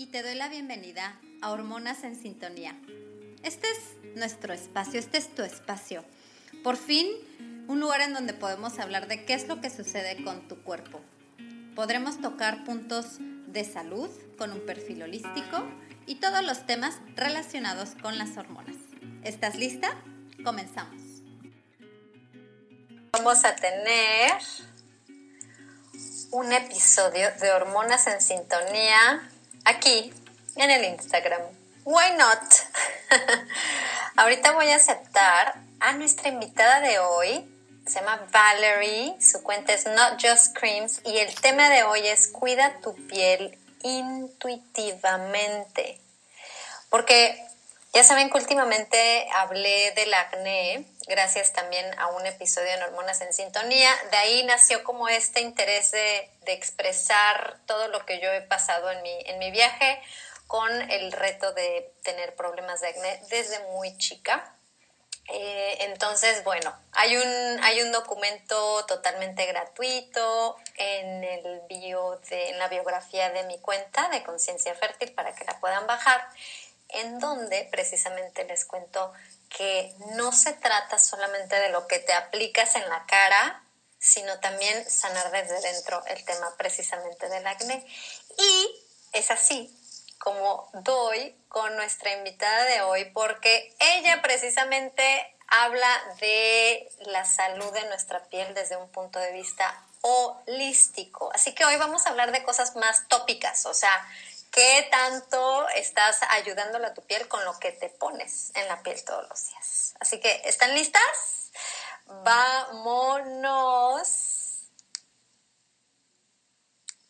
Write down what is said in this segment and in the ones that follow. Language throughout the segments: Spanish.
y te doy la bienvenida a Hormonas en Sintonía. Este es nuestro espacio, este es tu espacio. Por fin, un lugar en donde podemos hablar de qué es lo que sucede con tu cuerpo. Podremos tocar puntos de salud con un perfil holístico y todos los temas relacionados con las hormonas. ¿Estás lista? Comenzamos. Vamos a tener un episodio de Hormonas en Sintonía aquí en el Instagram. Why not? Ahorita voy a aceptar a nuestra invitada de hoy. Se llama Valerie, su cuenta es Not Just Creams y el tema de hoy es cuida tu piel intuitivamente. Porque ya saben que últimamente hablé del acné, gracias también a un episodio en Hormonas en Sintonía. De ahí nació como este interés de, expresar todo lo que yo he pasado en mi, en mi viaje con el reto de tener problemas de acné desde muy chica. Eh, entonces, bueno, hay un, hay un documento totalmente gratuito en el bio de, en la biografía de mi cuenta de Conciencia Fértil para que la puedan bajar en donde precisamente les cuento que no se trata solamente de lo que te aplicas en la cara, sino también sanar desde dentro el tema precisamente del acné. Y es así como doy con nuestra invitada de hoy, porque ella precisamente habla de la salud de nuestra piel desde un punto de vista holístico. Así que hoy vamos a hablar de cosas más tópicas, o sea, ¿Qué tanto estás ayudándole a tu piel con lo que te pones en la piel todos los días? Así que, ¿están listas? Vámonos.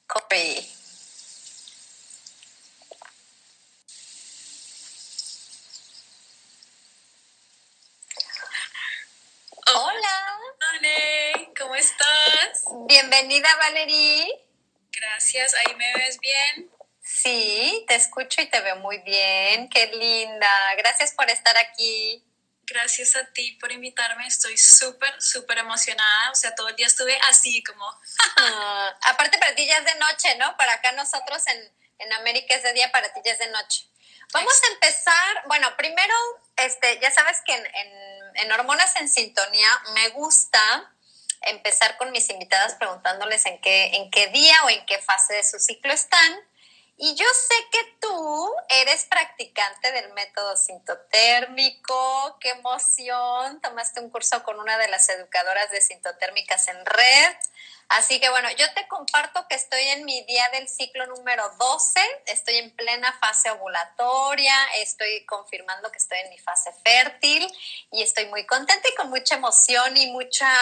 Copy. Hola. Hola, ¿cómo estás? Bienvenida, Valerie. Gracias, ahí me ves bien. Sí, te escucho y te veo muy bien. Qué linda. Gracias por estar aquí. Gracias a ti por invitarme. Estoy súper, súper emocionada. O sea, todo el día estuve así como... Ah, aparte para ti ya es de noche, ¿no? Para acá nosotros en, en América es de día, para ti ya es de noche. Vamos a empezar, bueno, primero, este, ya sabes que en, en, en Hormonas en Sintonía me gusta empezar con mis invitadas preguntándoles en qué, en qué día o en qué fase de su ciclo están y yo sé que tú eres practicante del método sintotérmico, qué emoción, tomaste un curso con una de las educadoras de sintotérmicas en red. Así que bueno, yo te comparto que estoy en mi día del ciclo número 12, estoy en plena fase ovulatoria, estoy confirmando que estoy en mi fase fértil. Y estoy muy contenta y con mucha emoción y mucha,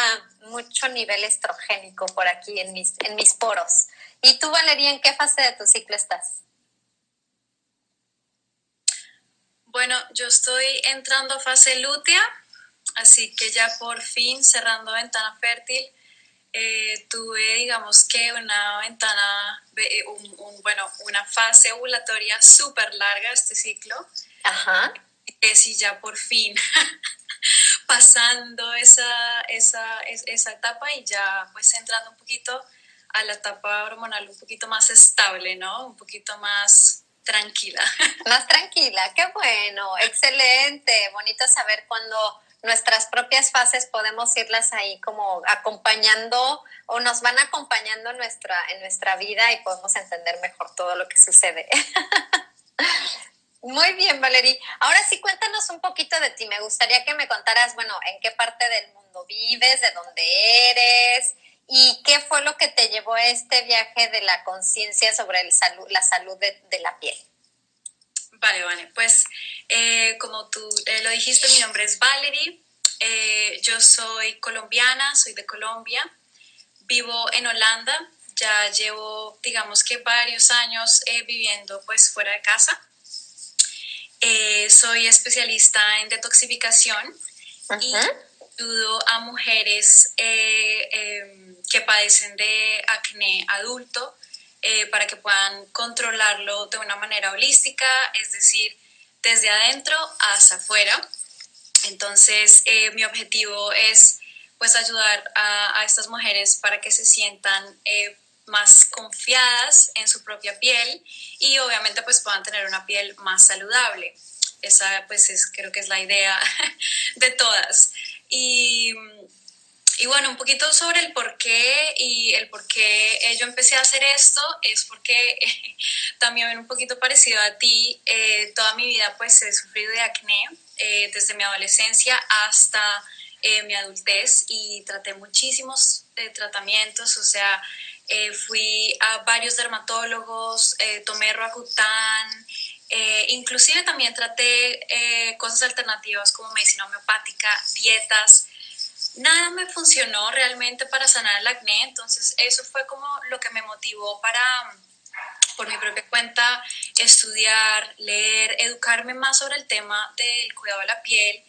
mucho nivel estrogénico por aquí en mis, en mis poros. ¿Y tú, Valeria, en qué fase de tu ciclo estás? Bueno, yo estoy entrando a fase lútea, así que ya por fin cerrando ventana fértil. Eh, tuve, digamos que una ventana, eh, bueno, una fase ovulatoria súper larga este ciclo. Ajá. Es y ya por fin pasando esa, esa, esa etapa y ya pues entrando un poquito a la etapa hormonal un poquito más estable, ¿no? Un poquito más tranquila. Más tranquila, qué bueno, excelente, bonito saber cuando nuestras propias fases podemos irlas ahí como acompañando o nos van acompañando en nuestra, en nuestra vida y podemos entender mejor todo lo que sucede. Muy bien, Valerie. Ahora sí, cuéntanos un poquito de ti. Me gustaría que me contaras, bueno, en qué parte del mundo vives, de dónde eres, ¿Y qué fue lo que te llevó a este viaje de la conciencia sobre el salud, la salud de, la piel? Vale, vale. Pues eh, como tú eh, lo dijiste, mi nombre es Valerie. Eh, yo soy colombiana, soy de Colombia. Vivo en Holanda. Ya llevo, digamos que varios años viviendo pues fuera de casa. Soy especialista en detoxificación y ayudo a mujeres em, que padecen de acné adulto eh, para que puedan controlarlo de una manera holística, es decir, desde adentro hasta afuera. Entonces, mi objetivo es pues ayudar a, estas mujeres para que se sientan más confiadas en su propia piel y obviamente pues puedan tener una piel más saludable. Esa pues es, creo que es la idea de todas. Y, y bueno, un poquito sobre el por qué y el por qué yo empecé a hacer esto es porque también un poquito parecido a ti, eh, toda mi vida pues he sufrido de acné eh, desde mi adolescencia hasta eh, mi adultez y traté muchísimos tratamientos, o sea, eh, fui a varios dermatólogos, eh, tomé Roacutan, eh, inclusive también traté cosas alternativas como medicina homeopática, dietas. Nada me funcionó realmente para sanar el acné, entonces eso fue como lo que me motivó para, por mi propia cuenta, estudiar, leer, educarme más sobre el tema del cuidado de la piel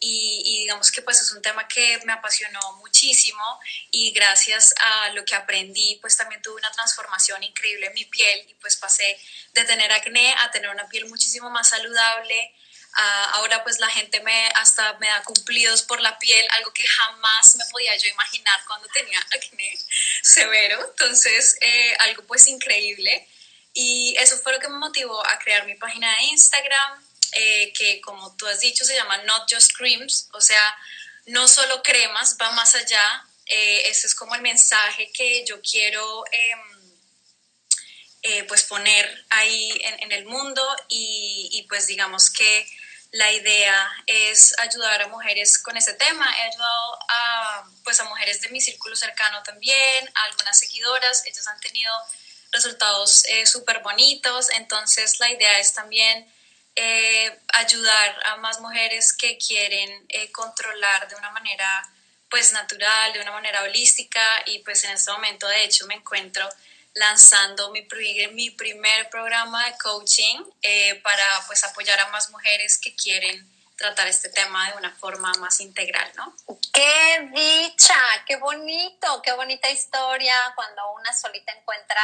y, digamos que pues es un tema que me apasionó muchísimo y gracias a lo que aprendí pues también tuve una transformación increíble en mi piel y pues pasé de tener acné a tener una piel muchísimo más saludable. Ahora pues la gente me hasta me da cumplidos por la piel, algo que jamás me podía yo imaginar cuando tenía acné severo, entonces eh, algo pues increíble. Y eso fue lo que me motivó a crear mi página de Instagram, eh, que como tú has dicho se llama Not Just Creams, o sea, no solo cremas, va más allá. Eh, ese es como el mensaje que yo quiero em, pues poner ahí en, el mundo y, pues digamos que la idea es ayudar a mujeres con ese tema. He ayudado a, pues a mujeres de mi círculo cercano también, a algunas seguidoras, ellas han tenido resultados súper bonitos, entonces la idea es también eh, ayudar a más mujeres que quieren eh, controlar de una manera pues natural, de una manera holística. Y pues en este momento de hecho me encuentro lanzando mi, primer programa de coaching eh, para pues apoyar a más mujeres que quieren tratar este tema de una forma más integral, ¿no? ¡Qué dicha! ¡Qué bonito! ¡Qué bonita historia cuando una solita encuentra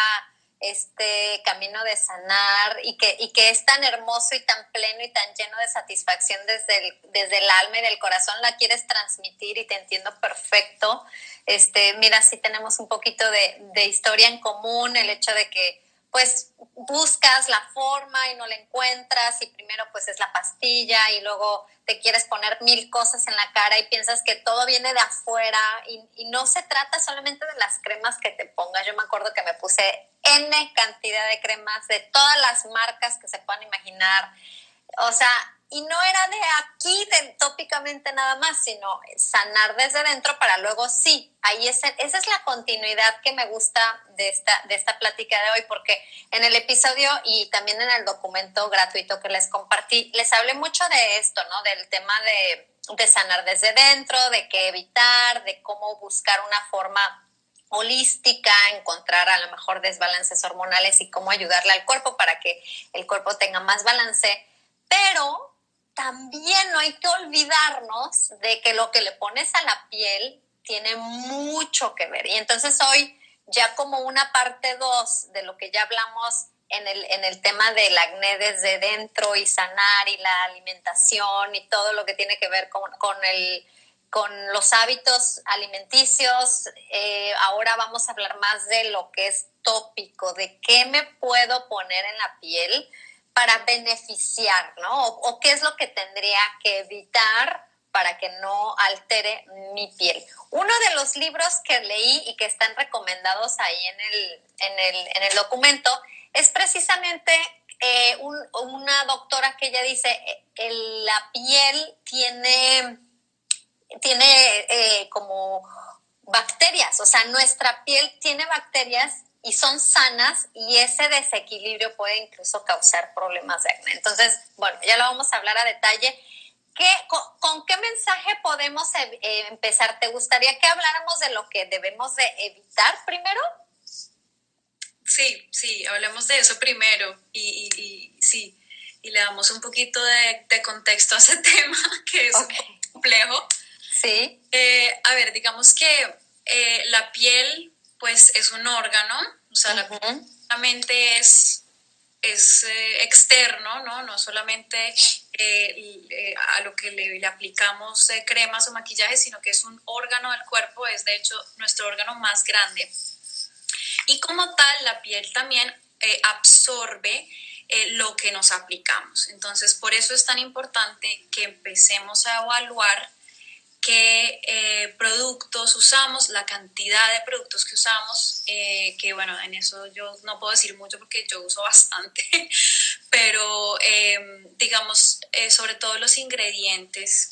este camino de sanar y que, y que es tan hermoso y tan pleno y tan lleno de satisfacción desde el, desde el alma y del corazón, la quieres transmitir y te entiendo perfecto. Este, mira, sí tenemos un poquito de, de historia en común, el hecho de que pues buscas la forma y no la encuentras y primero pues es la pastilla y luego te quieres poner mil cosas en la cara y piensas que todo viene de afuera y, y no se trata solamente de las cremas que te pongas. Yo me acuerdo que me puse N cantidad de cremas de todas las marcas que se puedan imaginar. O sea, y no era de aquí, de, tópicamente nada más, sino sanar desde dentro para luego sí. Ahí es, esa es la continuidad que me gusta de esta, de esta plática de hoy, porque en el episodio y también en el documento gratuito que les compartí, les hablé mucho de esto, ¿no? Del tema de, de sanar desde dentro, de qué evitar, de cómo buscar una forma holística, encontrar a lo mejor desbalances hormonales y cómo ayudarle al cuerpo para que el cuerpo tenga más balance. Pero también no hay que olvidarnos de que lo que le pones a la piel tiene mucho que ver. Y entonces hoy, ya como una parte dos de lo que ya hablamos en el, en el tema del acné desde dentro y sanar y la alimentación y todo lo que tiene que ver con, el, con los hábitos alimenticios, eh, ahora vamos a hablar más de lo que es tópico, de qué me puedo poner en la piel para beneficiar, ¿no? O, qué es lo que tendría que evitar para que no altere mi piel. Uno de los libros que leí y que están recomendados ahí en el, en el, en el documento es precisamente eh, una doctora que ella dice, eh, la piel tiene, tiene eh, como bacterias, o sea, nuestra piel tiene bacterias y son sanas y ese desequilibrio puede incluso causar problemas de acné. Entonces, bueno, ya lo vamos a hablar a detalle. ¿Qué, con, qué mensaje podemos eh, eh, empezar? ¿Te gustaría que habláramos de lo que debemos de evitar primero? Sí, sí, hablemos de eso primero y, y, sí, y le damos un poquito de, contexto a ese tema, que es complejo. Sí. Eh, a ver, digamos que eh, la piel, pues, es un órgano, o sea, la mente es, es eh, externo, ¿no? No solamente a lo que le, le aplicamos cremas o maquillaje, sino que es un órgano del cuerpo, es de hecho nuestro órgano más grande. Y como tal, la piel también absorbe eh, lo que nos aplicamos. Entonces, por eso es tan importante que empecemos a evaluar qué eh, productos usamos, la cantidad de productos que usamos, eh, que bueno, en eso yo no puedo decir mucho porque yo uso bastante, pero digamos, sobre todo los ingredientes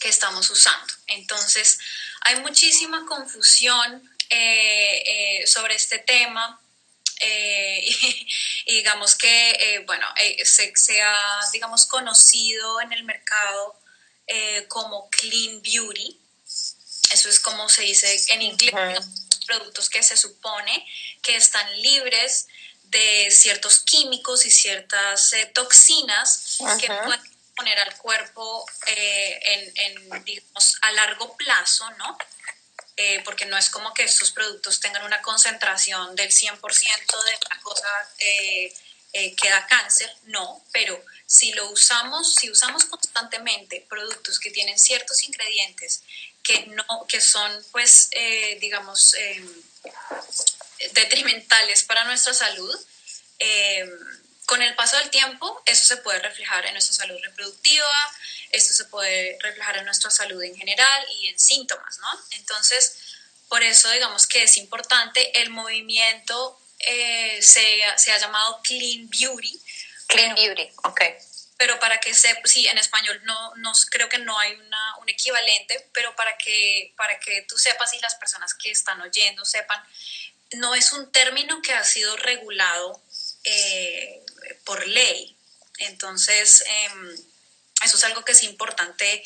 que estamos usando. Entonces, hay muchísima confusión sobre este tema eh, y, digamos que, eh, bueno, eh, se, ha, digamos, conocido en el mercado como clean beauty. Eso es como se dice en inglés, productos que se supone que están libres de ciertos químicos y ciertas toxinas que pueden poner al cuerpo en, en, digamos, a largo plazo, ¿no? Eh, porque no es como que estos productos tengan una concentración del 100% de la cosa eh, eh, que cáncer, no, pero si lo usamos, si usamos constantemente productos que tienen ciertos ingredientes que, no, que son, pues, digamos, detrimentales para nuestra salud, con el paso del tiempo, eso se puede reflejar en nuestra salud reproductiva, esto se puede reflejar en nuestra salud en general y en síntomas, ¿no? Entonces, por eso digamos que es importante el movimiento, eh, se, se, ha llamado Clean Beauty. Clean Beauty, ok. Pero para que se, sí, en español no, no creo que no hay una, un equivalente, pero para que, para que tú sepas y las personas que están oyendo sepan, no es un término que ha sido regulado eh, por ley. Entonces, em, eso es algo que es importante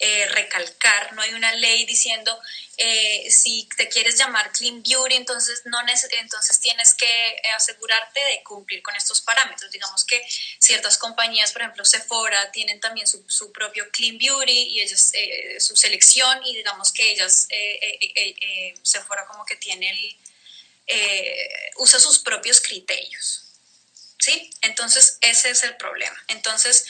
eh, recalcar. No hay una ley diciendo eh, si te quieres llamar Clean Beauty, entonces, no entonces tienes que asegurarte de cumplir con estos parámetros. Digamos que ciertas compañías, por ejemplo Sephora, tienen también su, su propio Clean Beauty y ellas, eh, su selección y digamos que ellas, Sephora como que tiene el, usa sus propios criterios. ¿Sí? Entonces, ese es el problema. Entonces,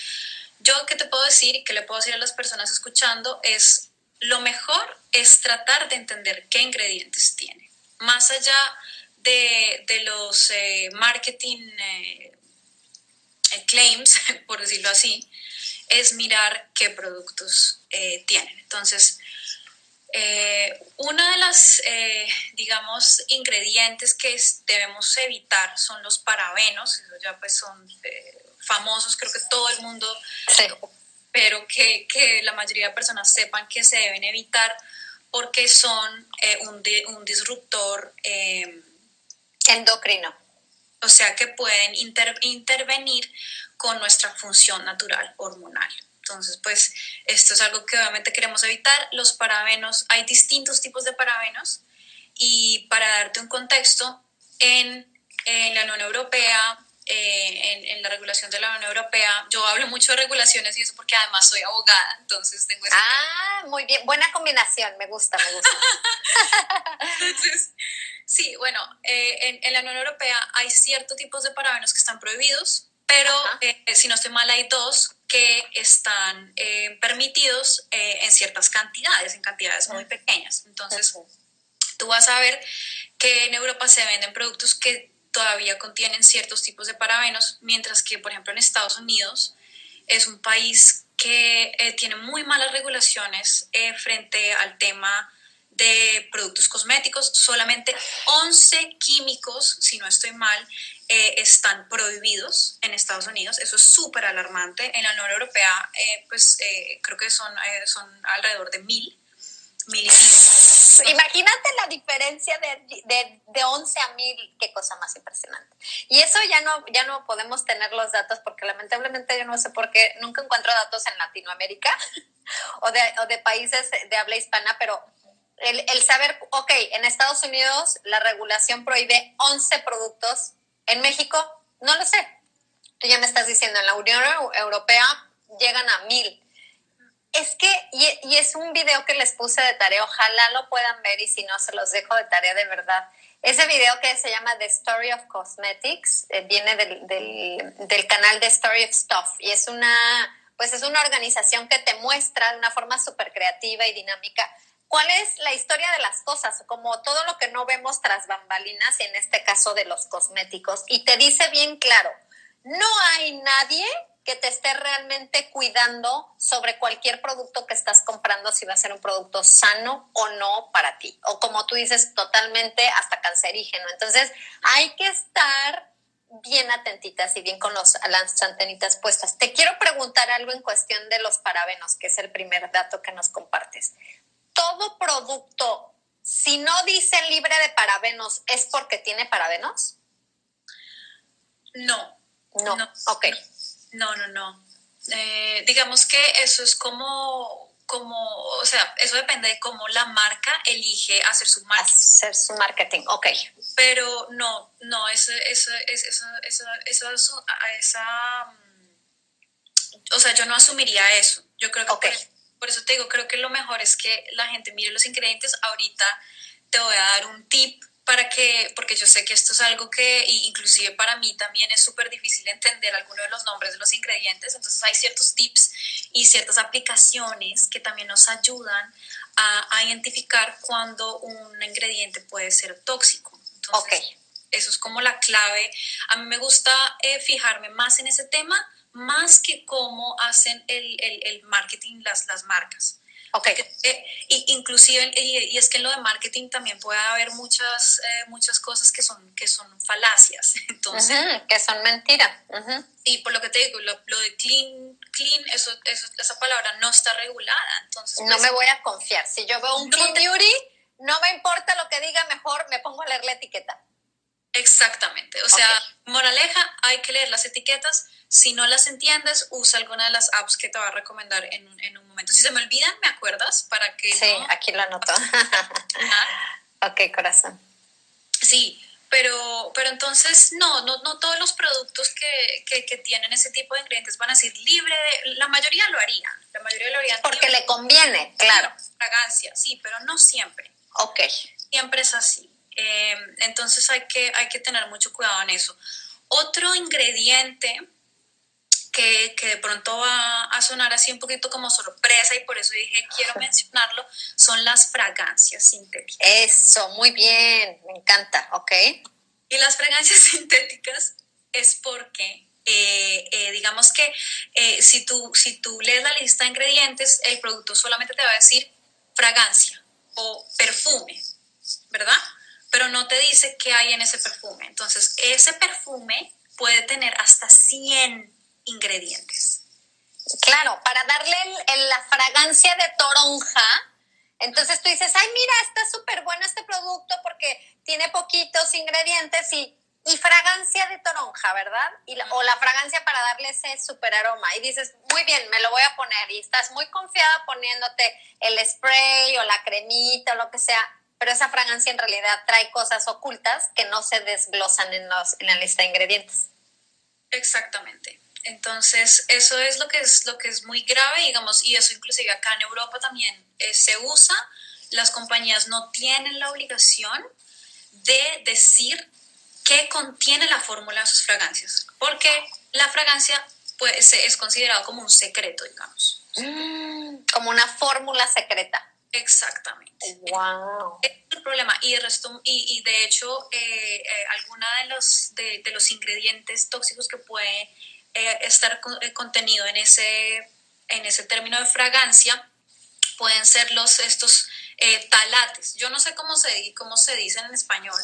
yo que te puedo decir y que le puedo decir a las personas escuchando es, lo mejor es tratar de entender qué ingredientes tiene. Más allá de, los eh, marketing eh, claims, por decirlo así, es mirar qué productos eh, tienen. Entonces, una de las, digamos, ingredientes que debemos evitar son los parabenos, eso ya pues son famosos, creo que todo el mundo, pero que, que, la mayoría de personas sepan que se deben evitar porque son eh, un, un, disruptor eh, endocrino. O sea que pueden intervenir con nuestra función natural hormonal. Entonces, pues esto es algo que obviamente queremos evitar. Los parabenos, hay distintos tipos de parabenos y para darte un contexto, en, en la Unión Europea eh, en, la regulación de la Unión Europea. Yo hablo mucho de regulaciones y eso porque además soy abogada, entonces tengo... Ah, muy bien, buena combinación, me gusta, me gusta. entonces, sí, bueno, eh, en, la Unión Europea hay ciertos tipos de parabenos que están prohibidos, pero eh, si no estoy mal hay dos que están permitidos en ciertas cantidades, en cantidades muy pequeñas. Entonces, tú vas a ver que en Europa se venden productos que todavía contienen ciertos tipos de parabenos, mientras que, por ejemplo, en Estados Unidos es un país que eh, tiene muy malas regulaciones eh, frente al tema de productos cosméticos. Solamente 11 químicos, si no estoy mal, eh, están prohibidos en Estados Unidos. Eso es súper alarmante. En la Unión Europea, pues creo que son, son alrededor de mil. Imagínate la diferencia de, de, de, 11 a 1000, qué cosa más impresionante. Y eso ya no, ya no podemos tener los datos porque lamentablemente yo no sé por qué nunca encuentro datos en Latinoamérica o de, o de países de habla hispana, pero el, el, saber, ok, en Estados Unidos la regulación prohíbe 11 productos, en México no lo sé. tú ya me estás diciendo, en la Unión Europea llegan a mil. Es que, y, y, es un video que les puse de tarea, ojalá lo puedan ver y si no, se los dejo de tarea de verdad. Ese video que se llama The Story of Cosmetics eh, viene del, canal The Story of Stuff y es una, pues es una organización que te muestra de una forma súper creativa y dinámica cuál es la historia de las cosas, como todo lo que no vemos tras bambalinas, en este caso de los cosméticos, y te dice bien claro, no hay nadie que te esté realmente cuidando sobre cualquier producto que estás comprando, si va a ser un producto sano o no para ti, o como tú dices, totalmente hasta cancerígeno. Entonces, hay que estar bien atentitas y bien con los, las antenitas puestas. Te quiero preguntar algo en cuestión de los parabenos, que es el primer dato que nos compartes. ¿Todo producto, si no dice libre de parabenos, es porque tiene parabenos? No. No, no ok. No. No, no, no. Eh, digamos que eso es como, como, o sea, eso depende de cómo la marca elige hacer su marketing. Hacer su marketing, ok. Pero no, no, eso, eso, eso, eso, eso, eso esa, o sea, yo no asumiría eso. Yo creo que okay. por, por eso te digo, creo que lo mejor es que la gente mire los ingredientes. Ahorita te voy a dar un tip para que, porque yo sé que esto es algo que inclusive para mí también es súper difícil entender algunos de los nombres de los ingredientes, entonces hay ciertos tips y ciertas aplicaciones que también nos ayudan a, a identificar cuando un ingrediente puede ser tóxico. Entonces, okay. eso es como la clave. A mí me gusta eh, fijarme más en ese tema, más que cómo hacen el, el, el marketing las, las marcas. Okay. Eh, y, inclusive, y, y, es que en lo de marketing también puede haber muchas, eh, muchas cosas que son, que son falacias. Entonces, uh -huh, que son mentiras. Uh -huh. Y por lo que te digo, lo, lo de clean, clean eso, eso, esa palabra no está regulada. Entonces, no pues, me voy a confiar. Si yo veo un no clean te... beauty, no me importa lo que diga, mejor me pongo a leer la etiqueta. Exactamente. O sea, okay. moraleja, hay que leer las etiquetas. Si no las entiendes, usa alguna de las apps que te va a recomendar en, en un momento. Si se me olvidan, ¿me acuerdas? Para que sí, no... aquí lo anoto. ok, corazón. Sí, pero, pero entonces no, no, no todos los productos que, que, que, tienen ese tipo de ingredientes van a ser libre de, la mayoría lo harían, la mayoría lo harían. Porque libre. le conviene, claro. Fragancia, sí, pero no siempre. Ok. Siempre es así. Eh, entonces hay que, hay que tener mucho cuidado en eso. Otro ingrediente que, que, de pronto va a sonar así un poquito como sorpresa y por eso dije quiero mencionarlo, son las fragancias sintéticas. Eso, muy bien, me encanta, ok. Y las fragancias sintéticas es porque, eh, eh, digamos que eh, si, tú, si tú lees la lista de ingredientes, el producto solamente te va a decir fragancia o perfume, ¿verdad? Pero no te dice qué hay en ese perfume. Entonces, ese perfume puede tener hasta 100 ingredientes. Claro, para darle la fragancia de toronja, entonces tú dices, ay, mira, está súper bueno este producto porque tiene poquitos ingredientes y, y fragancia de toronja, ¿verdad? O la fragancia para darle ese súper aroma. Y dices, muy bien, me lo voy a poner. Y estás muy confiada poniéndote el spray o la cremita o lo que sea. Pero esa fragancia en realidad trae cosas ocultas que no se desglosan en, los, en la lista de ingredientes. Exactamente. Entonces, eso es lo que es, lo que es muy grave, digamos, y eso inclusive acá en Europa también eh, se usa. Las compañías no tienen la obligación de decir qué contiene la fórmula de sus fragancias, porque la fragancia pues, es considerado como un secreto, digamos. Mm, como una fórmula secreta. Exactamente. Wow. Es el problema. Y, el resto, y, y de hecho, eh, eh, alguna de los, de, de los ingredientes tóxicos que puede eh, estar eh, contenido en ese, en ese término de fragancia pueden ser los estos talates. Yo no sé cómo se, cómo se dicen en español.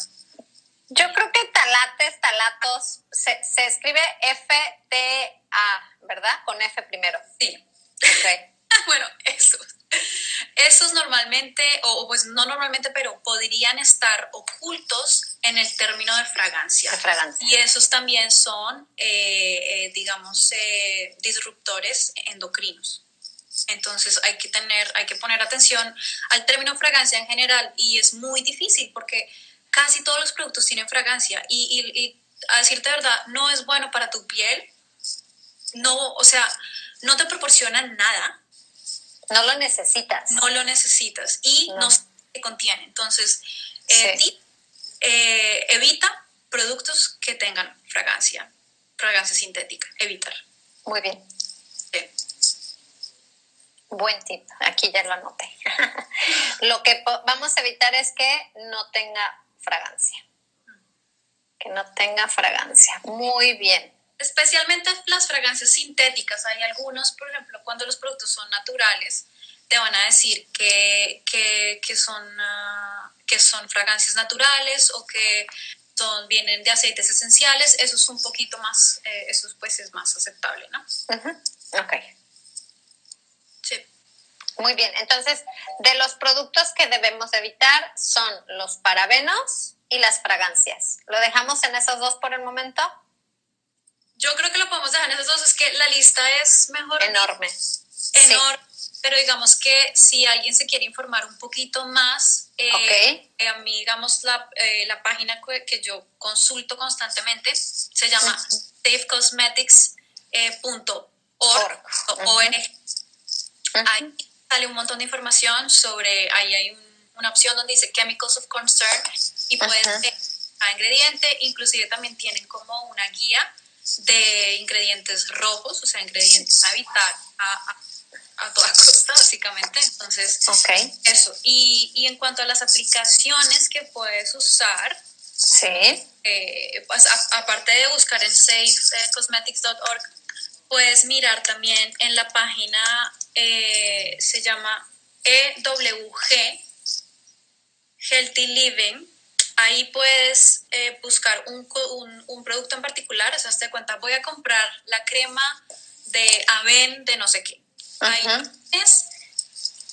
Yo creo que talates, talatos, se, se escribe F-T-A, ¿verdad? Con F primero. Sí. Okay. bueno, esos. Esos normalmente, o pues no normalmente, pero podrían estar ocultos en el término de fragancia. De fragancia. Y esos también son, eh, eh, digamos, eh, disruptores endocrinos. Entonces hay que tener, hay que poner atención al término fragancia en general y es muy difícil porque casi todos los productos tienen fragancia y, y, y a decirte verdad, no es bueno para tu piel no, o sea, no te proporcionan nada. No lo necesitas. No lo necesitas y no, se contiene. Entonces, eh, eh, evita productos que tengan fragancia, fragancia sintética, evitar. Muy bien. Buen tip, aquí ya lo anoté. lo que vamos a evitar es que no tenga fragancia. Que no tenga fragancia. Muy bien. Especialmente las fragancias sintéticas. Hay algunos, por ejemplo, cuando los productos son naturales, te van a decir que, son, ah, que son fragancias naturales o que son, vienen de aceites esenciales. Eso es un poquito más, eh, eso pues es más aceptable, ¿no? Ok. Sí. Muy bien, entonces, de los productos que debemos evitar son los parabenos y las fragancias. ¿Lo dejamos en esos dos por el momento? Yo creo que lo podemos dejar en esos dos, es que la lista es mejor. Enorme. Enorme. Pero digamos que si alguien se quiere informar un poquito más, eh, eh, a mí, digamos, la, eh, la página que, yo consulto constantemente se llama safecosmetics.org. Ahí sale un montón de información sobre, ahí hay una opción donde dice Chemicals of Concern y puedes ver cada ingrediente, inclusive también tienen como una guía de ingredientes rojos, o sea, ingredientes a evitar a, a, toda costa, básicamente. Entonces, eso. Y, y, en cuanto a las aplicaciones que puedes usar, sí. Eh, pues aparte de buscar en safecosmetics.org, puedes mirar también en la página, eh, se llama EWG, Healthy Living, ahí puedes eh, buscar un, un, producto en particular, o sea, te cuenta, voy a comprar la crema de Aven de no sé qué. Ahí es,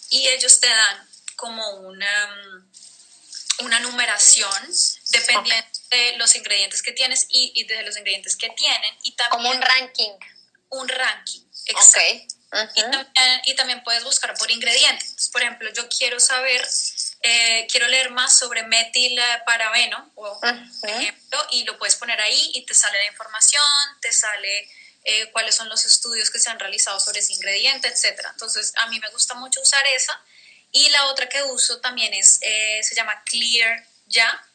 y ellos te dan como una, mm, una numeración dependiendo de los ingredientes que tienes y, de los ingredientes que tienen. Y también, como un ranking. Un ranking, exacto. y, también, y también puedes buscar por ingredientes. Por ejemplo, yo quiero saber eh, quiero leer más sobre metil parabeno, por ejemplo, y lo puedes poner ahí y te sale la información, te sale eh, cuáles son los estudios que se han realizado sobre ese ingrediente, etc. Entonces, a mí me gusta mucho usar esa. Y la otra que uso también es, eh, se llama Clear Ya.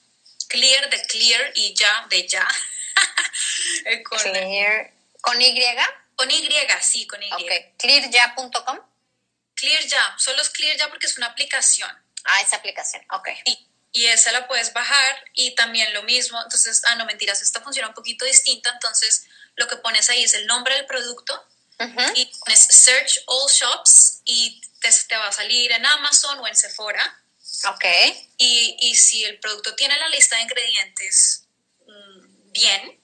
Clear de Clear y Ya de Ya. con, clear. ¿Con Y? Con Y, sí, con Y. Okay. Clearya.com. Clear Ya, solo es Clear Ya porque es una aplicación. Ah, esa aplicación, ok. Y, y, esa la puedes bajar y también lo mismo, entonces, ah, no, mentiras, esta funciona un poquito distinta, entonces lo que pones ahí es el nombre del producto y pones Search All Shops y te, te, va a salir en Amazon o en Sephora. Ok. Y, y si el producto tiene la lista de ingredientes mm, bien,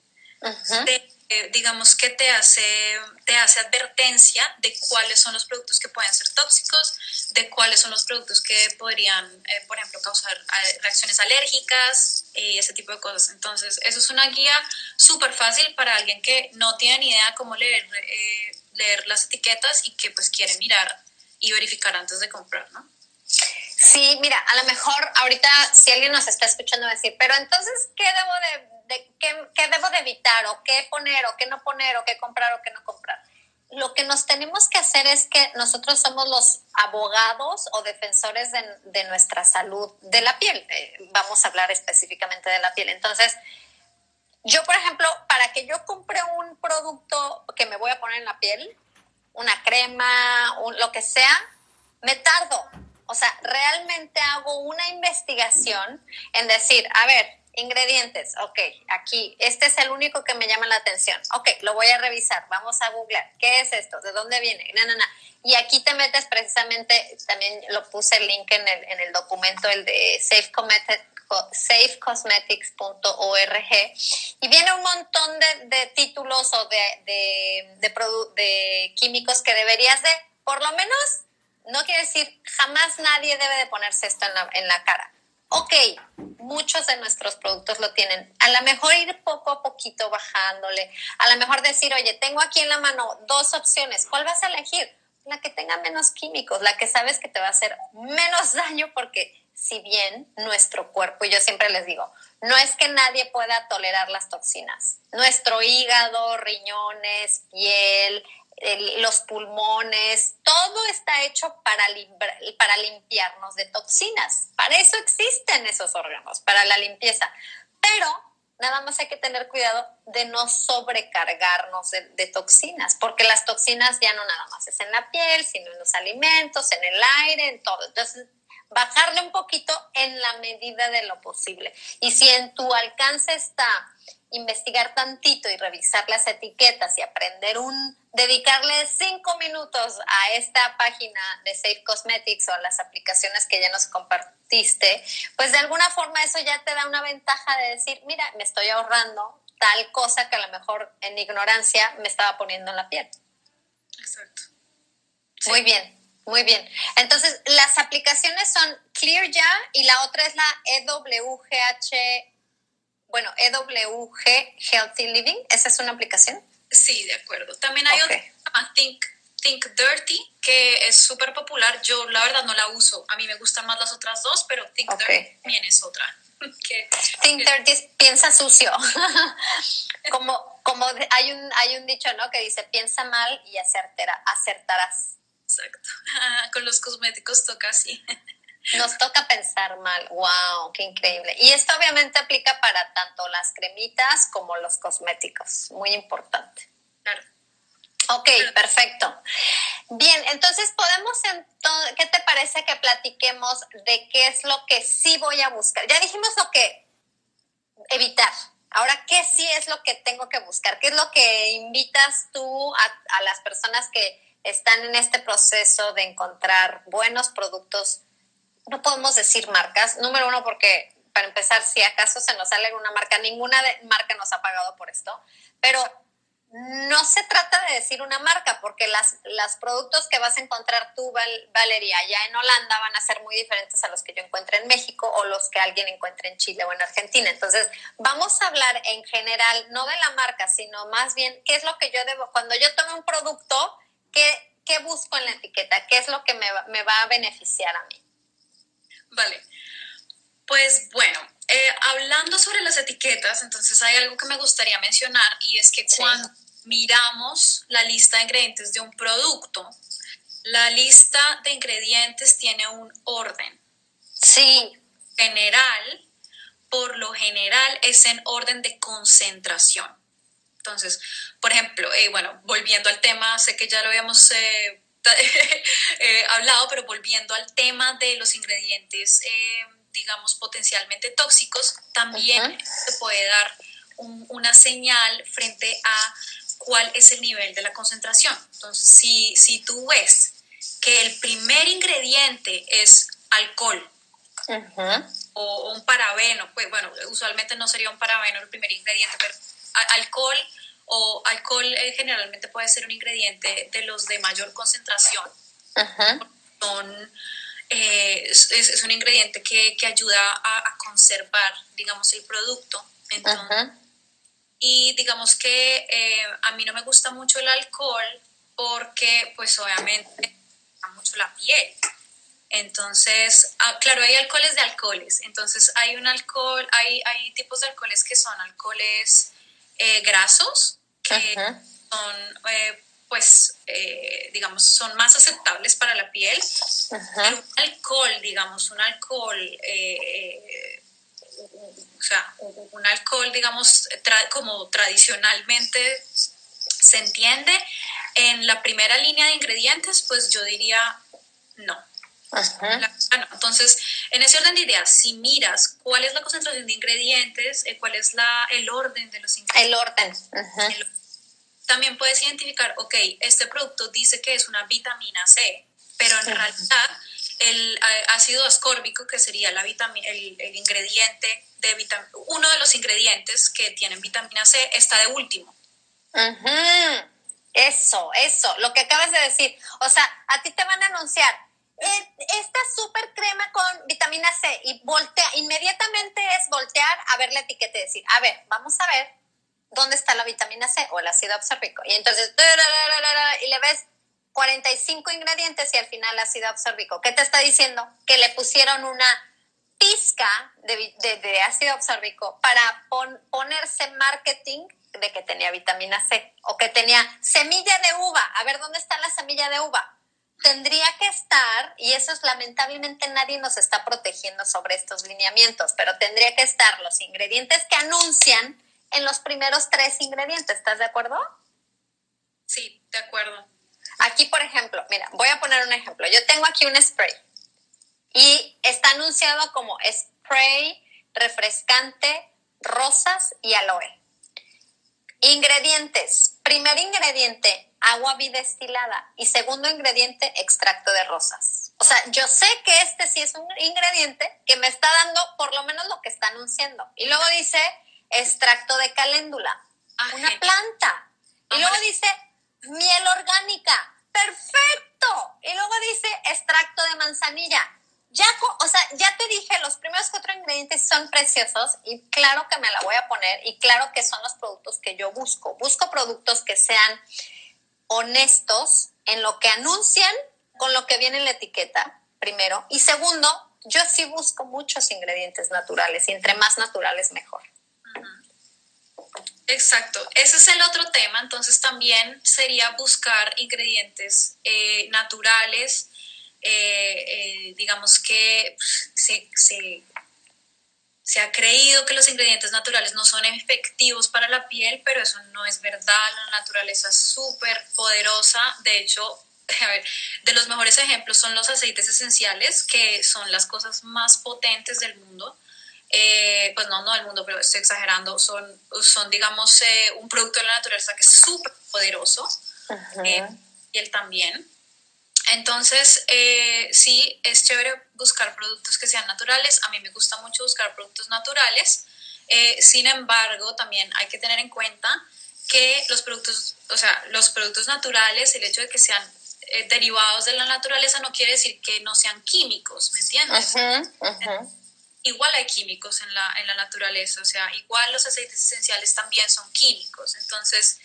eh, digamos que te hace, te hace advertencia de cuáles son los productos que pueden ser tóxicos, de cuáles son los productos que podrían, eh, por ejemplo, causar eh, reacciones alérgicas y ese tipo de cosas. Entonces, eso es una guía súper fácil para alguien que no tiene ni idea cómo leer, leer las etiquetas y que pues quiere mirar y verificar antes de comprar, ¿no? Sí, mira, a lo mejor ahorita si alguien nos está escuchando decir, pero entonces, ¿qué debo de de qué, debo de evitar o qué poner o qué no poner o qué comprar o qué no comprar. Lo que nos tenemos que hacer es que nosotros somos los abogados o defensores de, nuestra salud de la piel. Eh, vamos a hablar específicamente de la piel. Entonces, yo, por ejemplo, para que yo compre un producto que me voy a poner en la piel, una crema, lo que sea, me tardo. O sea, realmente hago una investigación en decir, a ver, Ingredientes, ok, aquí, este es el único que me llama la atención. Ok, lo voy a revisar, vamos a googlear. ¿Qué es esto? ¿De dónde viene? No, no, no. Y aquí te metes precisamente, también lo puse el link en el, en el documento, el de safecosmetics.org, y viene un montón de, de títulos o de, de, de, de químicos que deberías de, por lo menos, no quiere decir, jamás nadie debe de ponerse esto en la, en la cara ok, muchos de nuestros productos lo tienen. A lo mejor ir poco a poquito bajándole. A lo mejor decir, oye, tengo aquí en la mano dos opciones. ¿Cuál vas a elegir? La que tenga menos químicos, la que sabes que te va a hacer menos daño porque si bien nuestro cuerpo, y yo siempre les digo, no es que nadie pueda tolerar las toxinas. Nuestro hígado, riñones, piel, los pulmones, todo está hecho para, para limpiarnos de toxinas. Para eso existen esos órganos, para la limpieza. Pero nada más hay que tener cuidado de no sobrecargarnos de, toxinas, porque las toxinas ya no nada más es en la piel, sino en los alimentos, en el aire, en todo. Entonces, bajarle un poquito en la medida de lo posible. Y si en tu alcance está investigar tantito y revisar las etiquetas y aprender un, dedicarle cinco minutos a esta página de Safe Cosmetics o a las aplicaciones que ya nos compartiste, pues de alguna forma eso ya te da una ventaja de decir, mira, me estoy ahorrando tal cosa que a lo mejor en ignorancia me estaba poniendo en la piel. Exacto. Muy bien. Muy bien. Entonces, las aplicaciones son Clear Ya y la otra es la EWGH, bueno, EWG Healthy Living. ¿Esa es una aplicación? Sí, de acuerdo. También hay otra, Think, Think Dirty, que es súper popular. Yo, la verdad, no la uso. A mí me gustan más las otras dos, pero Think Dirty también es otra. Think Dirty piensa sucio. como como hay, un, hay un dicho, ¿no? Que dice, piensa mal y acertarás. Exacto. Con los cosméticos toca así. Nos toca pensar mal. ¡Wow! ¡Qué increíble! Y esto obviamente aplica para tanto las cremitas como los cosméticos. Muy importante. Claro. Ok, perfecto. Bien, entonces podemos, ¿qué te parece que platiquemos de qué es lo que sí voy a buscar? Ya dijimos lo que evitar. Ahora, ¿qué sí es lo que tengo que buscar? ¿Qué es lo que invitas tú a las personas que están en este proceso de encontrar buenos productos. No podemos decir marcas. Número uno, porque para empezar, si acaso se nos sale una marca, ninguna marca nos ha pagado por esto, pero no se trata de decir una marca, porque las, los productos que vas a encontrar tú, Valeria, ya en Holanda van a ser muy diferentes a los que yo encuentre en México o los que alguien encuentre en Chile o en Argentina. Entonces, vamos a hablar en general, no de la marca, sino más bien qué es lo que yo debo, cuando yo tome un producto, ¿qué, qué busco en la etiqueta? ¿Qué es lo que me, me va a beneficiar a mí? Vale. Pues bueno, eh, hablando sobre las etiquetas, entonces hay algo que me gustaría mencionar y es que cuando miramos la lista de ingredientes de un producto, la lista de ingredientes tiene un orden. Sí. General, por lo general es en orden de concentración. Entonces, por ejemplo, eh, bueno, volviendo al tema, sé que ya lo habíamos eh, eh, hablado, pero volviendo al tema de los ingredientes, digamos, potencialmente tóxicos, también se puede dar una señal frente a cuál es el nivel de la concentración. Entonces, si, si tú ves que el primer ingrediente es alcohol, o, un parabeno, pues bueno, usualmente no sería un parabeno el primer ingrediente, pero alcohol o alcohol eh, generalmente puede ser un ingrediente de los de mayor concentración. Son, eh, es, un ingrediente que, ayuda a, conservar, digamos, el producto. Y digamos que eh, a mí no me gusta mucho el alcohol porque, pues obviamente, mucho la piel. Entonces, ah, claro, hay alcoholes de alcoholes. Entonces, hay un alcohol, hay, hay tipos de alcoholes que son alcoholes eh, grasos, que son, eh, pues, eh, digamos, son más aceptables para la piel. un alcohol, digamos, un alcohol, o sea, un alcohol, digamos, como tradicionalmente se entiende, en la primera línea de ingredientes, pues yo diría no entonces, en ese orden de ideas, si miras cuál es la concentración de ingredientes, eh, cuál es la, el orden de los ingredientes. El orden. también puedes identificar, ok, este producto dice que es una vitamina C, pero en realidad el ácido ascórbico, que sería la vitamina, el, ingrediente de vitamina, uno de los ingredientes que tienen vitamina C, está de último. Eso, eso, lo que acabas de decir. O sea, a ti te van a anunciar esta super crema con vitamina C y voltea, inmediatamente es voltear a ver la etiqueta y decir, a ver, vamos a ver dónde está la vitamina C o el ácido absórbico. Y entonces, y le ves 45 ingredientes y al final ácido absórbico. ¿Qué te está diciendo? Que le pusieron una pizca de, ácido absorbico para ponerse marketing de que tenía vitamina C o que tenía semilla de uva. A ver, ¿dónde está la semilla de uva? Tendría que estar, y eso es lamentablemente nadie nos está protegiendo sobre estos lineamientos, pero tendría que estar los ingredientes que anuncian en los primeros tres ingredientes. ¿Estás de acuerdo? Sí, de acuerdo. Aquí, por ejemplo, mira, voy a poner un ejemplo. Yo tengo aquí un spray y está anunciado como spray refrescante, rosas y aloe. Ingredientes. Primer ingrediente, agua bidestilada. Y segundo ingrediente, extracto de rosas. O sea, yo sé que este sí es un ingrediente que me está dando por lo menos lo que está anunciando. Y luego dice extracto de caléndula, una planta. Y luego dice miel orgánica. Perfecto. Y luego dice extracto de manzanilla ya, o sea, ya te dije, los primeros cuatro ingredientes son preciosos y claro que me la voy a poner y claro que son los productos que yo busco. Busco productos que sean honestos en lo que anuncian con lo que viene en la etiqueta, primero. Y segundo, yo sí busco muchos ingredientes naturales y entre más naturales mejor. Exacto, ese es el otro tema, entonces también sería buscar ingredientes eh, naturales, eh, eh, digamos que se, se, ha creído que los ingredientes naturales no son efectivos para la piel, pero eso no es verdad, la naturaleza es súper poderosa, de hecho, a ver, de los mejores ejemplos son los aceites esenciales, que son las cosas más potentes del mundo. Eh, pues no, no del mundo, pero estoy exagerando, son, son digamos, un producto de la naturaleza que es súper poderoso, y él también. Entonces, eh, sí, es chévere buscar productos que sean naturales. A mí me gusta mucho buscar productos naturales. Eh, sin embargo, también hay que tener en cuenta que los productos, o sea, los productos naturales, el hecho de que sean eh, derivados de la naturaleza no quiere decir que no sean químicos, ¿me entiendes? Igual hay químicos en la, en la naturaleza, o sea, igual los aceites esenciales también son químicos. Entonces,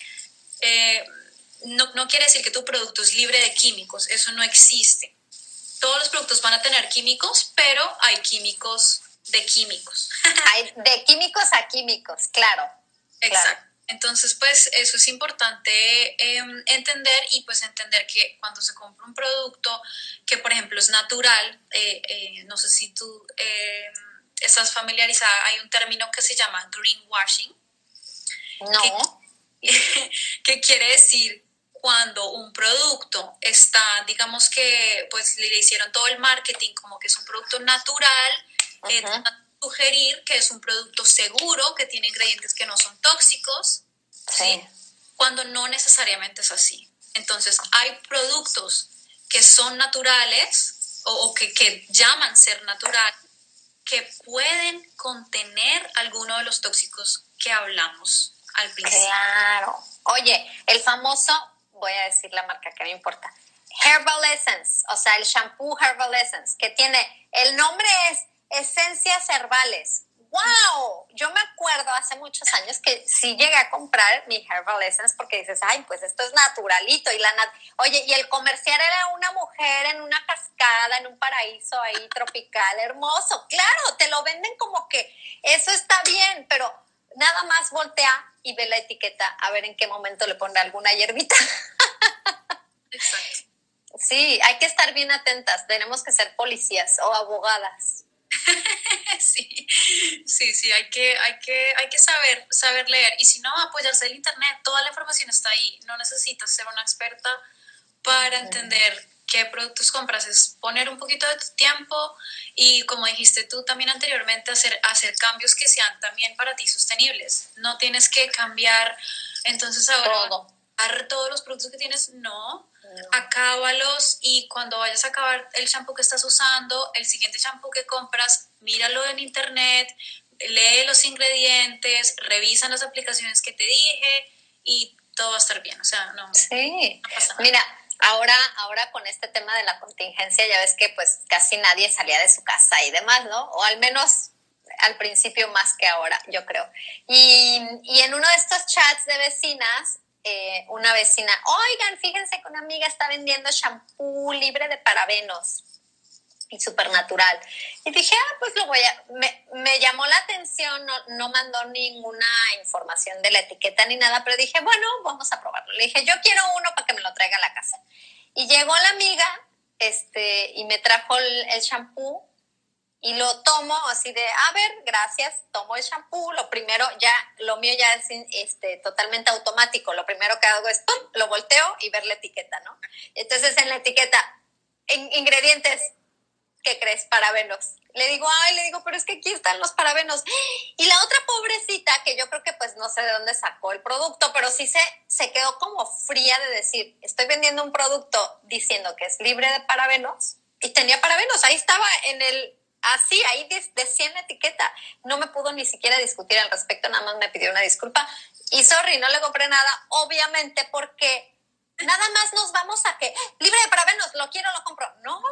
no, quiere decir que tu producto es libre de químicos, eso no existe. Todos los productos van a tener químicos, pero hay químicos de químicos. hay de químicos a químicos, claro. Exacto. Entonces, pues eso es importante em, entender y pues entender que cuando se compra un producto que, por ejemplo, es natural, eh, eh, no sé si tú em, estás familiarizada, hay un término que se llama greenwashing. No. que quiere decir cuando un producto está, digamos que pues le hicieron todo el marketing como que es un producto natural, eh, sugerir que es un producto seguro, que tiene ingredientes que no son tóxicos, sí. cuando no necesariamente es así. Entonces, hay productos que son naturales o, que, que, llaman ser natural, que pueden contener alguno de los tóxicos que hablamos al principio. Claro. Oye, el famoso voy a decir la marca que me importa. Herbal Essence, o sea, el shampoo Herbal Essence, que tiene, el nombre es Esencias Herbales. ¡Wow! Yo me acuerdo hace muchos años que sí llegué a comprar mi Herbal Essence porque dices, ay, pues esto es naturalito. Y la Oye, y el comercial era una mujer en una cascada, en un paraíso ahí tropical, hermoso. Claro, te lo venden como que eso está bien, pero nada más voltea y ve la etiqueta a ver en qué momento le pone alguna hierbita. Exacto. Sí, hay que estar bien atentas, tenemos que ser policías o abogadas. sí, sí, sí, hay que, hay que, hay que saber, saber leer. Y si no, apoyarse el internet, toda la información está ahí. No necesitas ser una experta para entender qué productos compras, es poner un poquito de tu tiempo y como dijiste tú también anteriormente, hacer, hacer cambios que sean también para ti sostenibles. No tienes que cambiar, entonces ahora, Todo. todos los productos que tienes, no, acábalos y cuando vayas a acabar el shampoo que estás usando, el siguiente shampoo que compras, míralo en internet, lee los ingredientes, revisa las aplicaciones que te dije y todo va a estar bien. O sea, no. Sí. Mira, Ahora, ahora con este tema de la contingencia, ya ves que pues casi nadie salía de su casa y demás, ¿no? O al menos al principio más que ahora, yo creo. Y, en uno de estos chats de vecinas, eh, una vecina, oigan, fíjense que una amiga está vendiendo shampoo libre de parabenos. Y súper natural. Y dije, ah, pues lo voy a, me, me llamó la atención, no, no, mandó ninguna información de la etiqueta ni nada, pero dije, bueno, vamos a probarlo. Le dije, yo quiero uno para que me lo traiga a la casa. Y llegó la amiga este, y me trajo el, el shampoo y lo tomo así de, a ver, gracias, tomo el shampoo, lo primero, ya, lo mío ya es este, totalmente automático, lo primero que hago es, ¡pum!, lo volteo y ver la etiqueta, ¿no? Entonces en la etiqueta, en, ingredientes, ¿qué crees? Parabenos. Le digo, ay, le digo, pero es que aquí están los parabenos. Y la otra pobrecita, que yo creo que pues no sé de dónde sacó el producto, pero sí se, se quedó como fría de decir, estoy vendiendo un producto diciendo que es libre de parabenos y tenía parabenos, ahí estaba en el así, ahí decía en la etiqueta. No me pudo ni siquiera discutir al respecto, nada más me pidió una disculpa. Y sorry, no le compré nada, obviamente, porque nada más nos vamos a que, libre de parabenos, lo quiero, lo compro. No,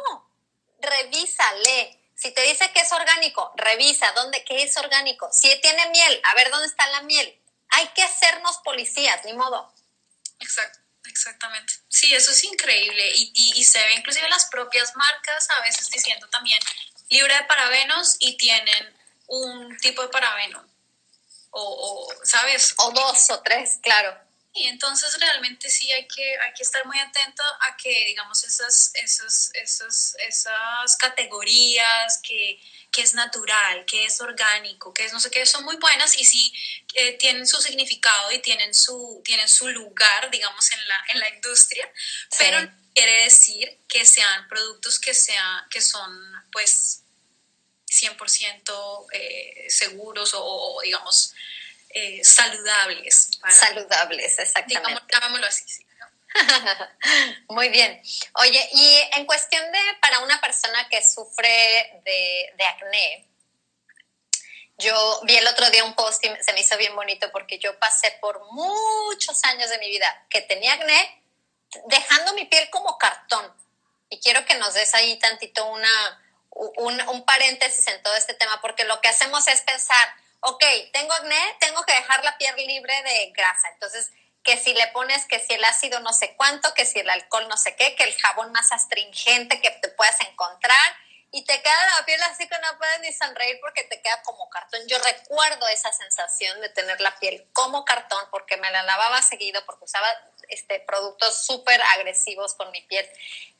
revísale. Si te dice que es orgánico, revisa dónde, qué es orgánico. Si tiene miel, a ver dónde está la miel. Hay que hacernos policías, ni modo. Exacto. Exactamente. Sí, eso es increíble y, y, y se ve inclusive las propias marcas a veces diciendo también, libre de parabenos y tienen un tipo de parabeno. O, ¿sabes? O dos o tres, claro. Y entonces realmente sí hay que, hay que estar muy atento a que, digamos, esas, esas, esas, esas categorías que, que es natural, que es orgánico, que es no sé qué, son muy buenas y sí eh, tienen su significado y tienen su, tienen su lugar, digamos, en la, en la industria, pero no quiere decir que sean productos que, sea, que son, pues, 100% eh, seguros o, digamos, eh, saludables. saludables, exactamente. Digamos, llamémoslo así, sí. Muy bien. Oye, y en cuestión de para una persona que sufre de, de, acné, yo vi el otro día un post y se me hizo bien bonito porque yo pasé por muchos años de mi vida que tenía acné, dejando mi piel como cartón. Y quiero que nos des ahí tantito una, un, un, paréntesis en todo este tema, porque lo que hacemos es pensar, ok, tengo acné, tengo que dejar la piel libre de grasa. Entonces, que si le pones que si el ácido no sé cuánto, que si el alcohol no sé qué, que el jabón más astringente que te puedas encontrar, y te queda la piel así que no puedes ni sonreír porque te queda como cartón. Yo recuerdo esa sensación de tener la piel como cartón porque me la lavaba seguido, porque usaba este, productos súper agresivos con mi piel.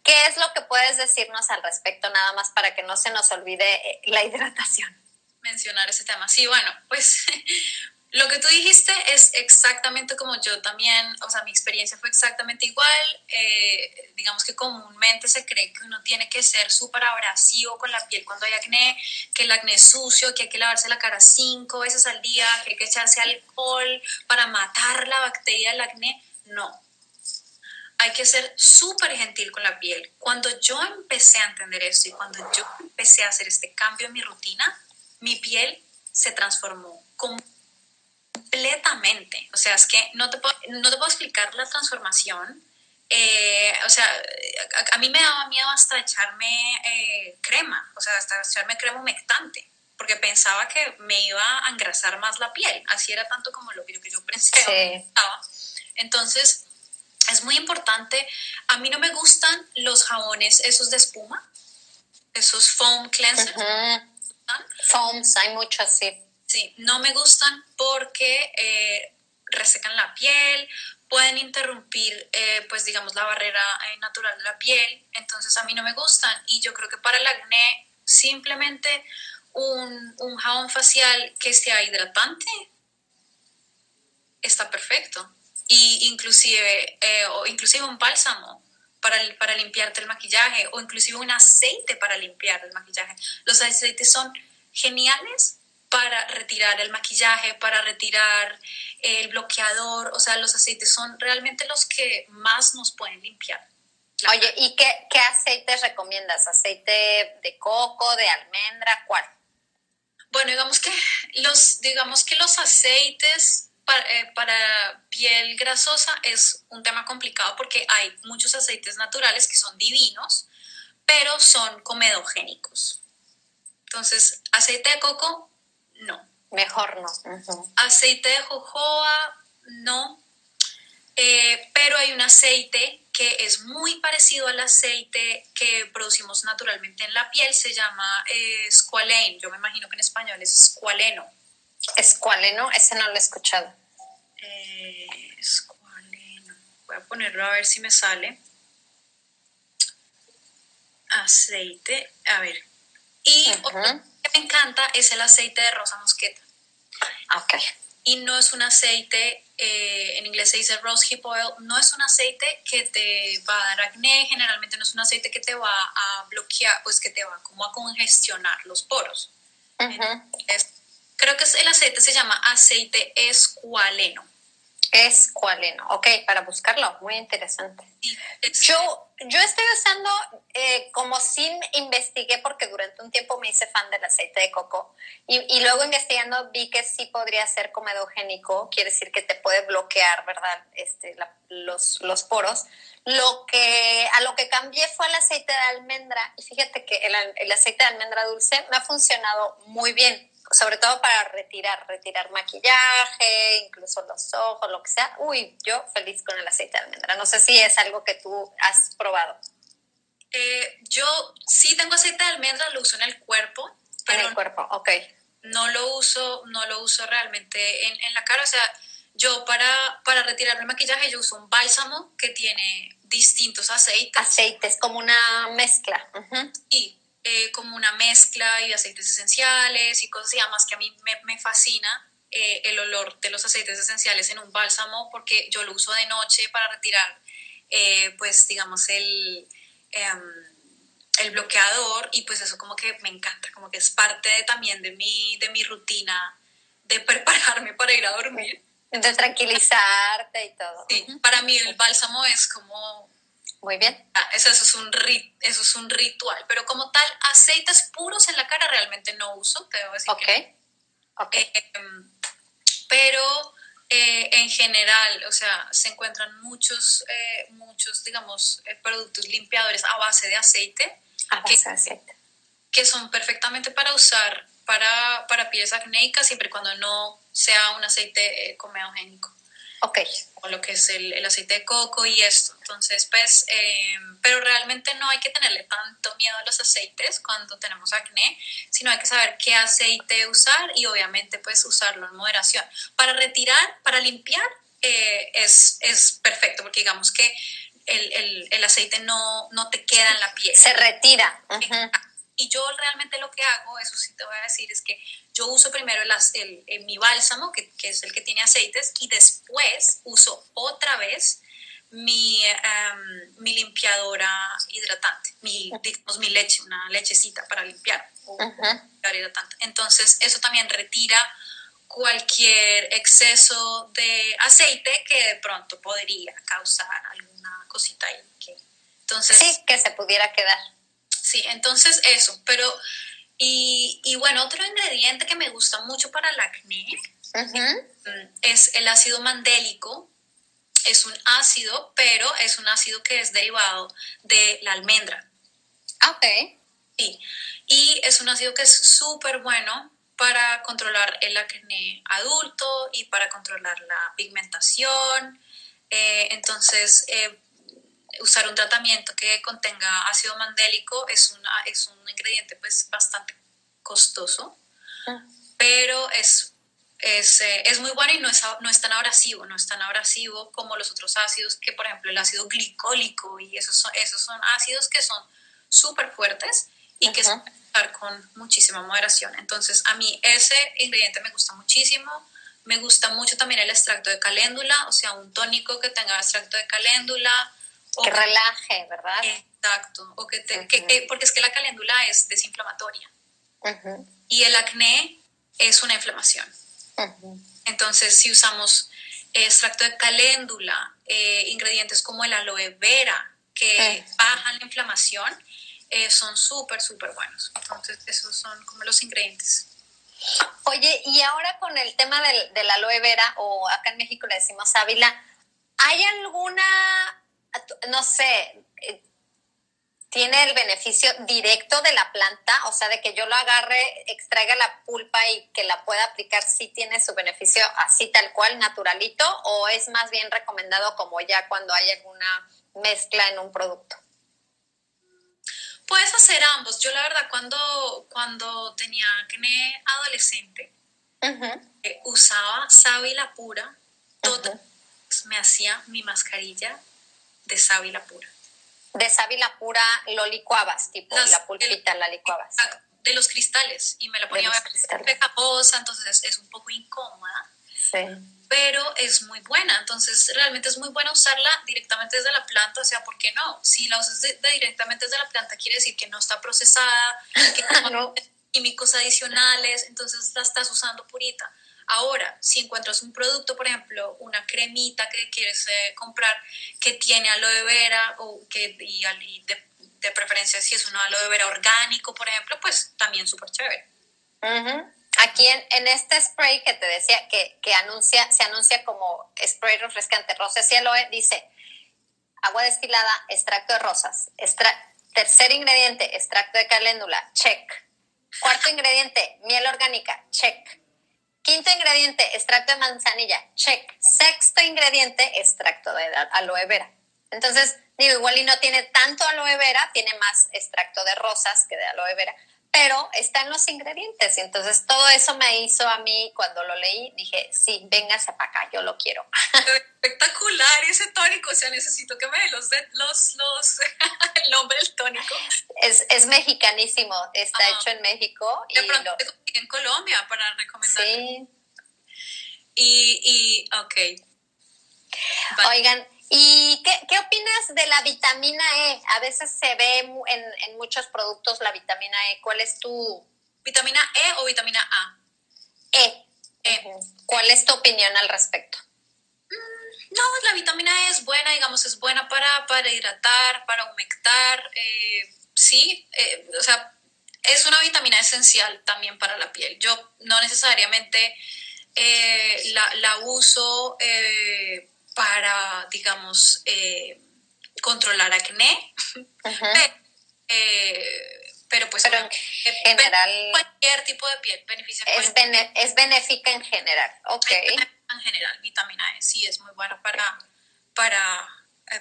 ¿Qué es lo que puedes decirnos al respecto nada más para que no se nos olvide eh, la hidratación? Mencionar ese tema. Sí, bueno, pues Lo que tú dijiste es exactamente como yo también, o sea, mi experiencia fue exactamente igual. Eh, digamos que comúnmente se cree que uno tiene que ser súper abrasivo con la piel cuando hay acné, que el acné es sucio, que hay que lavarse la cara cinco veces al día, que hay que echarse alcohol para matar la bacteria del acné. No. Hay que ser súper gentil con la piel. Cuando yo empecé a entender esto y cuando yo empecé a hacer este cambio en mi rutina, mi piel se transformó completamente. O sea, es que no te puedo, no te puedo explicar la transformación. Eh, o sea, a, mí me daba miedo hasta echarme eh, crema, o sea, hasta echarme crema humectante, porque pensaba que me iba a engrasar más la piel. Así era tanto como lo que yo pensé. Entonces, es muy importante. A mí no me gustan los jabones esos de espuma, esos foam cleansers. Foams, hay muchos así. Sí, no me gustan porque eh, resecan la piel, pueden interrumpir, eh, pues digamos, la barrera eh, natural de la piel, entonces a mí no me gustan. Y yo creo que para el acné simplemente un, un jabón facial que sea hidratante está perfecto. Y inclusive, o inclusive un bálsamo para, para limpiarte el maquillaje o inclusive un aceite para limpiar el maquillaje. Los aceites son geniales para retirar el maquillaje, para retirar el bloqueador, o sea, los aceites son realmente los que más nos pueden limpiar. Oye, ¿y qué, qué aceites recomiendas? ¿Aceite de coco, de almendra, cuál? Bueno, digamos que los, digamos que los aceites para, eh, para, piel grasosa es un tema complicado porque hay muchos aceites naturales que son divinos, pero son comedogénicos. Entonces, aceite de coco no. Mejor no. Aceite de jojoa, no. Eh, pero hay un aceite que es muy parecido al aceite que producimos naturalmente en la piel, se llama eh, squalane. Yo me imagino que en español es squaleno. Escualeno, ese no lo he escuchado. Eh, squaleno. Voy a ponerlo a ver si me sale. Aceite, a ver. Y otro que me encanta es el aceite de rosa mosqueta. Ok. y no es un aceite, eh, en inglés se dice rose hip oil, no es un aceite que te va a dar acné, generalmente no es un aceite que te va a bloquear, pues que te va como a congestionar los poros. Ujú. Es- creo que es- el aceite se llama aceite escualeno. Escualeno. Ok, para buscarlo. Muy interesante. Es- Yo, yo estoy usando, eh, como sí investigué, porque durante un tiempo me hice fan del aceite de coco, y, y luego investigando vi que sí podría ser comedogénico, quiere decir que te puede bloquear, ¿verdad? Este, la- los, los poros. Lo que, a lo que cambié fue al aceite de almendra, y fíjate que el, el aceite de almendra dulce me ha funcionado muy bien, sobre todo para retirar, retirar maquillaje, incluso los ojos, lo que sea. Uy, yo feliz con el aceite de almendra. No sé si es algo que tú has probado eh, yo sí tengo aceite de almendra, lo uso en el cuerpo, en pero el cuerpo. Ok. no lo uso, no lo uso realmente en, en la cara. O sea, yo para, para retirar el maquillaje yo uso un bálsamo que tiene distintos aceites Aceites, como una mezcla. Y eh, como una mezcla y aceites esenciales y cosas y además que a mí me, me fascina eh, el olor de los aceites esenciales en un bálsamo porque yo lo uso de noche para retirar eh, pues digamos el, em, el bloqueador y pues eso como que me encanta, como que es parte de- también de mi, de mi rutina de prepararme para ir a dormir. De tranquilizarte y todo. Sí, para mí el bálsamo es como Muy bien. Ah, eso, eso es un rit- eso es un ritual, pero como tal, aceites puros en la cara realmente no uso, te debo decir Ok. que no. Ok. Eh, em, pero eh, en general, o sea, se encuentran muchos, eh, muchos, digamos, eh, productos limpiadores a base de aceite A base que- de aceite. que son perfectamente para usar para, para pieles acnéicas siempre y cuando no sea un aceite eh, comedogénico Ok. o lo que es el, el aceite de coco y esto. Entonces, pues, eh, pero realmente no hay que tenerle tanto miedo a los aceites cuando tenemos acné, sino hay que saber qué aceite usar y obviamente pues usarlo en moderación. Para retirar, para limpiar, eh, es, es perfecto porque digamos que el, el- el aceite no, no te queda en la piel. Se retira. Ujú. Y yo realmente lo que hago, eso sí te voy a decir, es que yo uso primero el, el- el- mi bálsamo, que, que es el que tiene aceites, y después uso otra vez mi, em, mi limpiadora hidratante, mi, digamos, mi leche, una lechecita para limpiar, o Ujú. limpiadora hidratante. Entonces, eso también retira cualquier exceso de aceite que de pronto podría causar alguna cosita ahí. que- entonces, Sí, que se pudiera quedar. Sí, entonces eso, pero y, y bueno, otro ingrediente que me gusta mucho para el acné mm, es el ácido mandélico. Es un ácido, pero es un ácido que es derivado de la almendra. Ah, Ok. Sí, y es un ácido que es súper bueno para controlar el acné adulto y para controlar la pigmentación. Eh, entonces, eh, usar un tratamiento que contenga ácido mandélico es, una, es un ingrediente pues bastante costoso, Ah. pero es, es, eh, es muy bueno y no es, no es tan abrasivo, no es tan abrasivo como los otros ácidos, que por ejemplo el ácido glicólico y esos son, esos son ácidos que son súper fuertes y que se Ajá. usar con muchísima moderación. Entonces a mí ese ingrediente me gusta muchísimo. Me gusta mucho también el extracto de caléndula, o sea, un tónico que tenga extracto de caléndula. O Que relaje, ¿verdad? Exacto, o que te- que- que- porque es que la caléndula es desinflamatoria y el acné es una inflamación. Entonces, si usamos extracto de caléndula, eh, ingredientes como el aloe vera, que bajan la inflamación, eh, son súper, súper buenos. Entonces, esos son como los ingredientes. Oye, y ahora con el tema del, del aloe vera, o acá en México le decimos sábila, ¿hay alguna, no sé, eh, tiene el beneficio directo de la planta? O sea, de que yo lo agarre, extraiga la pulpa y que la pueda aplicar, ¿sí tiene su beneficio así tal cual, naturalito? ¿O es más bien recomendado como ya cuando hay alguna mezcla en un producto? Puedes hacer ambos. Yo la verdad cuando, cuando tenía acné adolescente, eh, usaba sábila pura, todo, me hacía mi mascarilla de sábila pura. De sábila pura lo licuabas, tipo la pulpita la licuabas. De los cristales y me la ponía pegajosa, entonces es un poco incómoda. Sí. Pero es muy buena, entonces realmente es muy buena usarla directamente desde la planta, o sea, ¿por qué no? Si la usas directamente desde la planta, quiere decir que no está procesada, que no químicos adicionales, entonces la estás usando purita. Ahora, si encuentras un producto, por ejemplo, una cremita que quieres eh, comprar que tiene aloe vera o que y, de, preferencia si es un aloe vera orgánico, por ejemplo, pues también súper chévere. Aquí en, este spray que te decía que, que, anuncia, se anuncia como spray refrescante rosas y aloe, dice agua destilada, extracto de rosas, tercer ingrediente, extracto de caléndula, check. Cuarto ingrediente, miel orgánica, check. Quinto ingrediente, extracto de manzanilla, check. Sexto ingrediente, extracto de aloe vera. Entonces, digo, igual y no tiene tanto aloe vera, tiene más extracto de rosas que de aloe vera, pero está en los ingredientes. Y entonces todo eso me hizo a mí, cuando lo leí, dije, sí, véngase para acá, yo lo quiero. Espectacular ese tónico, o sea, necesito que me dé los, los, los, el nombre del tónico. Es, es mexicanísimo, está hecho en México. De y pronto en Colombia para recomendar. Sí. Y, y ok. Oigan, ¿y qué, qué, opinas de la vitamina E? A veces se ve en, en muchos productos la vitamina E. ¿Cuál es tu...? ¿Vitamina E o vitamina A? E. e. ¿Cuál es tu opinión al respecto? Mm, no, la vitamina E es buena, digamos, es buena para, para hidratar, para humectar. Eh, sí, eh, o sea, es una vitamina esencial también para la piel. Yo no necesariamente eh, la, uso eh, para, digamos, eh, controlar acné, pero, pues en general cualquier tipo de piel beneficia es, es benéfica en general ok. En general vitamina E sí es muy buena para para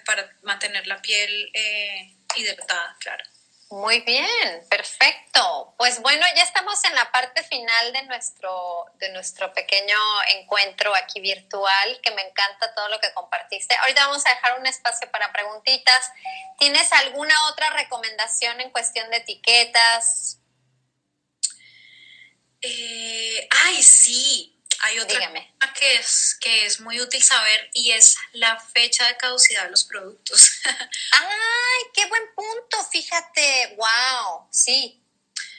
para mantener la piel hidratada claro muy bien, perfecto. Pues bueno, ya estamos en la parte final de nuestro, de nuestro pequeño encuentro aquí virtual, que me encanta todo lo que compartiste. Ahorita vamos a dejar un espacio para preguntitas. ¿Tienes alguna otra recomendación en cuestión de etiquetas? Eh, ay, sí. Hay otra que es, que es muy útil saber y es la fecha de caducidad de los productos. ¡Ay, qué buen punto! Fíjate, wow, sí.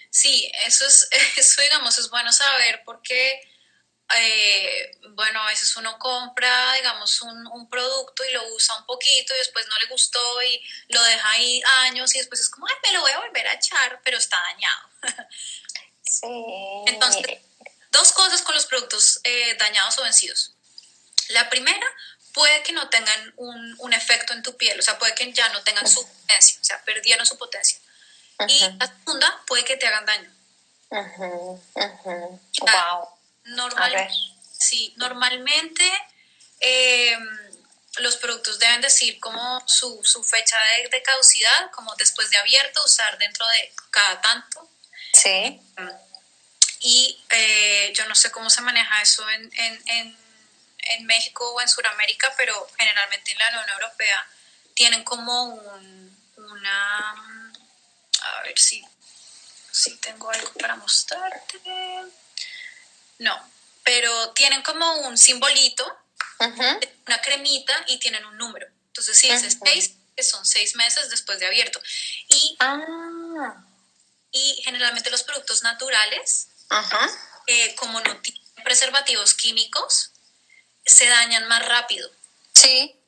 Sí, eso es, eso digamos, es bueno saber porque, eh, bueno, a veces uno compra, digamos, un, un, producto y lo usa un poquito y después no le gustó y lo deja ahí años y después es como, ay, me lo voy a volver a echar, pero está dañado. Sí. Entonces, Dos cosas con los productos eh, dañados o vencidos. La primera, puede que no tengan un, efecto en tu piel, o sea, puede que ya no tengan su potencia, o sea, perdieron su potencia. Y la segunda, puede que te hagan daño. Wow. Normal, sí, normalmente em, los productos deben decir como su, fecha de, de, caducidad, como después de abierto, usar dentro de cada tanto. Sí. Em, y eh, yo no sé cómo se maneja eso en, en, en, México o en Sudamérica, pero generalmente en la Unión Europea tienen como un, una... A ver si, si tengo algo para mostrarte. No, pero tienen como un simbolito, una cremita y tienen un número. Entonces, si es seis, son seis meses después de abierto. Y, ah. y generalmente los productos naturales eh, como no tienen preservativos químicos, se dañan más rápido. Sí.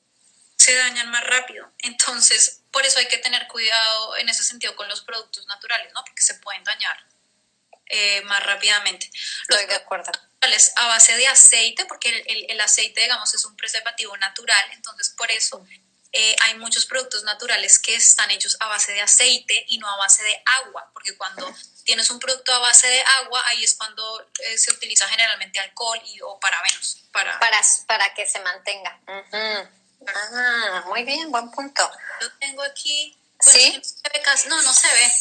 Se dañan más rápido. Entonces, por eso hay que tener cuidado en ese sentido con los productos naturales, ¿no? Porque se pueden dañar eh, más rápidamente. Los Estoy de acuerdo. A base de aceite, porque el, el, aceite, digamos, es un preservativo natural, entonces por eso eh, hay muchos productos naturales que están hechos a base de aceite y no a base de agua, porque cuando tienes un producto a base de agua, ahí es cuando eh, se utiliza generalmente alcohol y, o parabenos. Para... para... Para que se mantenga. Ah, muy bien, buen punto. Lo tengo aquí. ¿Sí? No, no se ve.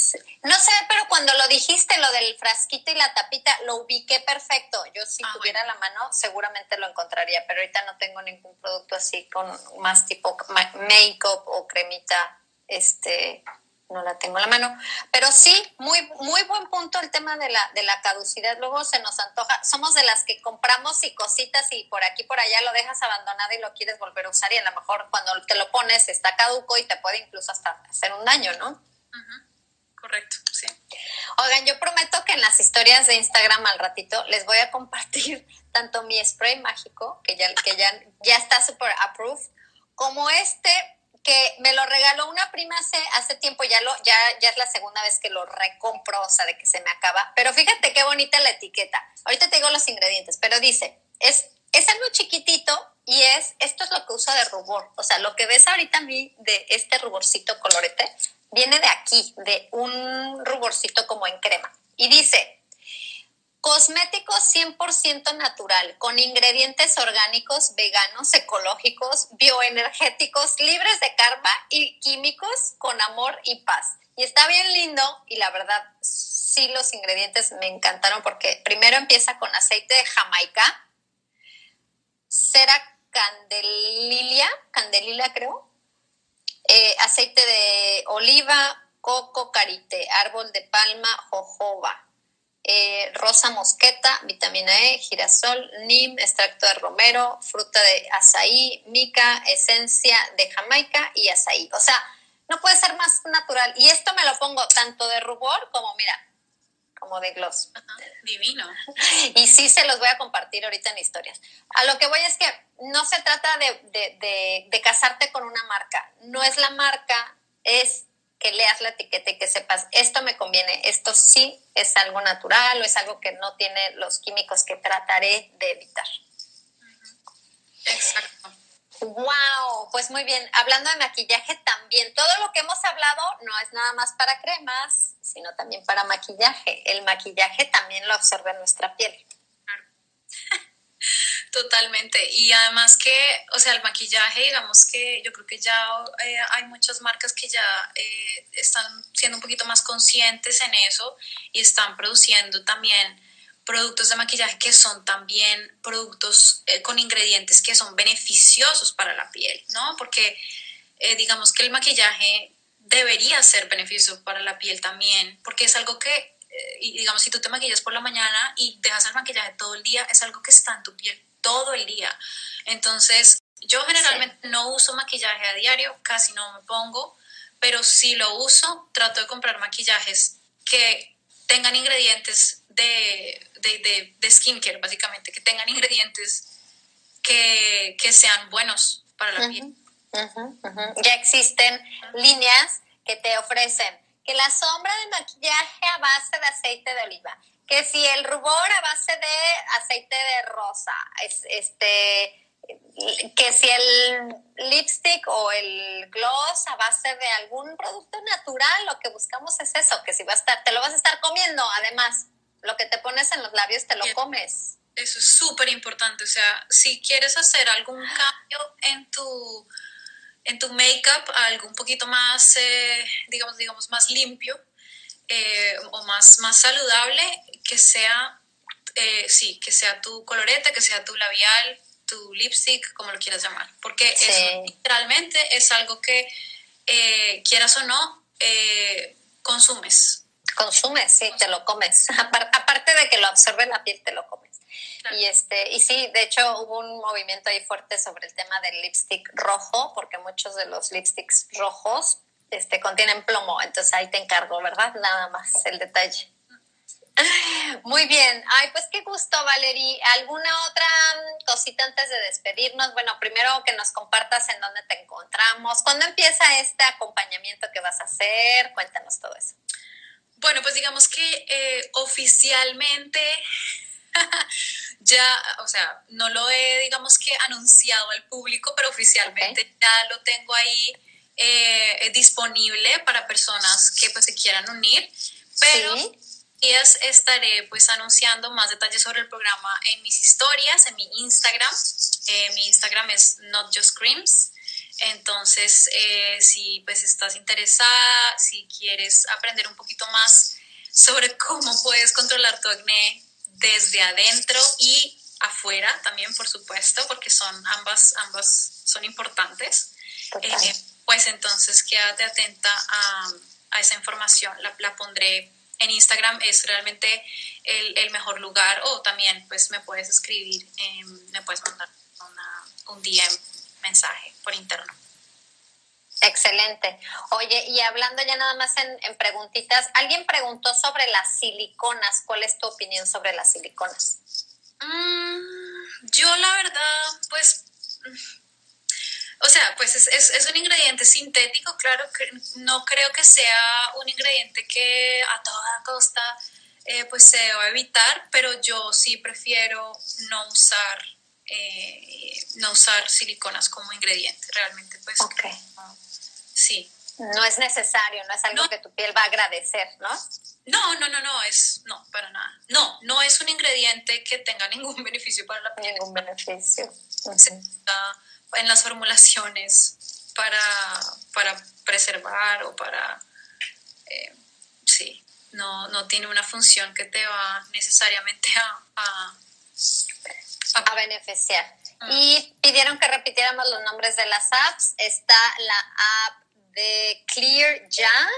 No sé, pero cuando lo dijiste, lo del frasquito y la tapita, lo ubiqué perfecto. Yo si Ah, tuviera la mano, seguramente lo encontraría, pero ahorita no tengo ningún producto así con más tipo ma- make-up o cremita, este, no la tengo en la mano. Pero sí, muy, muy buen punto el tema de la, de la caducidad. Luego se nos antoja, somos de las que compramos y cositas y por aquí, por allá lo dejas abandonado y lo quieres volver a usar y a lo mejor cuando te lo pones está caduco y te puede incluso hasta hacer un daño, ¿no? Correcto, sí. Oigan, yo prometo que en las historias de Instagram al ratito les voy a compartir tanto mi spray mágico, que ya, que ya, ya está super approved, como este que me lo regaló una prima hace, hace tiempo, ya, lo, ya, ya es la segunda vez que lo recompro, o sea, de que se me acaba. Pero fíjate qué bonita la etiqueta. Ahorita te digo los ingredientes, pero dice, es, es algo chiquitito y es, esto es lo que uso de rubor. O sea, lo que ves ahorita a mí de este ruborcito colorete, viene de aquí, de un ruborcito como en crema. Y dice, cosmético 100% natural, con ingredientes orgánicos, veganos, ecológicos, bioenergéticos, libres de carba y químicos, con amor y paz. Y está bien lindo y la verdad, sí los ingredientes me encantaron porque primero empieza con aceite de jamaica, cera candelilia, candelila creo, eh, aceite de oliva, coco, carite, árbol de palma, jojoba, eh, rosa mosqueta, vitamina E, girasol, nim, extracto de romero, fruta de azaí, mica, esencia de jamaica y azaí. O sea, no puede ser más natural. Y esto me lo pongo tanto de rubor como, mira, como de gloss. Divino. Y sí se los voy a compartir ahorita en historias. A lo que voy es que no se trata de, de, de, de casarte con una marca. No es la marca, es que leas la etiqueta y que sepas, esto me conviene, esto sí es algo natural o es algo que no tiene los químicos que trataré de evitar. Exacto. Wow, pues muy bien. Hablando de maquillaje también, todo lo que hemos hablado no es nada más para cremas, sino también para maquillaje. El maquillaje también lo absorbe nuestra piel. Totalmente. Y además que, o sea, el maquillaje, digamos que yo creo que ya eh, hay muchas marcas que ya eh, están siendo un poquito más conscientes en eso y están produciendo también productos de maquillaje que son también productos eh, con ingredientes que son beneficiosos para la piel, ¿no? Porque eh, digamos que el maquillaje debería ser beneficioso para la piel también, porque es algo que, digamos, si tú te maquillas por la mañana y dejas el maquillaje todo el día, es algo que está en tu piel todo el día. Entonces, yo generalmente sí. no uso maquillaje a diario, casi no me pongo, pero si lo uso, trato de comprar maquillajes que tengan ingredientes de, de, de, de skincare, básicamente, que tengan ingredientes que, que sean buenos para la uh -huh, piel. Uh -huh, uh -huh. Ya existen líneas que te ofrecen que la sombra de maquillaje a base de aceite de oliva, que si el rubor a base de aceite de rosa, es, este, que si el lipstick o el gloss a base de algún producto natural, lo que buscamos es eso, que si vas a estar, te lo vas a estar comiendo, además, lo que te pones en los labios te lo comes. Eso es súper importante, o sea, si quieres hacer algún cambio en tu en tu make-up, algo un poquito más, eh, digamos, digamos, más limpio eh, o más, más saludable, que sea, eh, sí, que sea tu colorete, que sea tu labial, tu lipstick, como lo quieras llamar, porque Sí. eso literalmente es algo que, eh, quieras o no, eh, consumes. Consumes, sí, te lo comes. Apar- Aparte de que lo absorbe la piel, te lo comes. Claro. Y este, y sí, de hecho hubo un movimiento ahí fuerte sobre el tema del lipstick rojo, porque muchos de los lipsticks rojos este, contienen plomo, entonces ahí te encargo, ¿verdad? Nada más el detalle. Muy bien, ay, pues qué gusto, Valerie. ¿Alguna otra mm, cosita antes de despedirnos? Bueno, primero que nos compartas en dónde te encontramos. ¿Cuándo empieza este acompañamiento que vas a hacer? Cuéntanos todo eso. Bueno, pues digamos que eh, oficialmente ya, o sea, no lo he, digamos que anunciado al público, pero oficialmente ya lo tengo ahí eh, disponible para personas que pues se quieran unir, pero Sí. Días estaré pues anunciando más detalles sobre el programa en mis historias, en mi Instagram. Eh, mi Instagram es Not Just Creams. Entonces, eh, si pues estás interesada, si quieres aprender un poquito más sobre cómo puedes controlar tu acné desde adentro y afuera también, por supuesto, porque son ambas, ambas son importantes, eh, pues entonces quédate atenta a, a esa información. La, la, pondré en Instagram, es realmente el, el, mejor lugar o también pues me puedes escribir, eh, me puedes mandar una, un DM mensaje por interno. Excelente. Oye, y hablando ya nada más en, en, preguntitas, alguien preguntó sobre las siliconas. ¿Cuál es tu opinión sobre las siliconas? Mm, yo la verdad, pues, o sea, pues es, es, es, un ingrediente sintético, claro que no creo que sea un ingrediente que a toda costa eh, pues se va a evitar, pero yo sí prefiero no usar eh, no usar siliconas como ingrediente, realmente pues okay. no, sí. No es necesario, no es algo No. que tu piel va a agradecer, ¿no? No, no, no, no, es, no, para nada. No, no es un ingrediente que tenga ningún beneficio para la piel. Ningún beneficio. Está en las formulaciones para, para preservar o para, eh, sí, no, no tiene una función que te va necesariamente a... a, a beneficiar. Ah. Y pidieron que repitiéramos los nombres de las apps. Está la app de Clear Ya,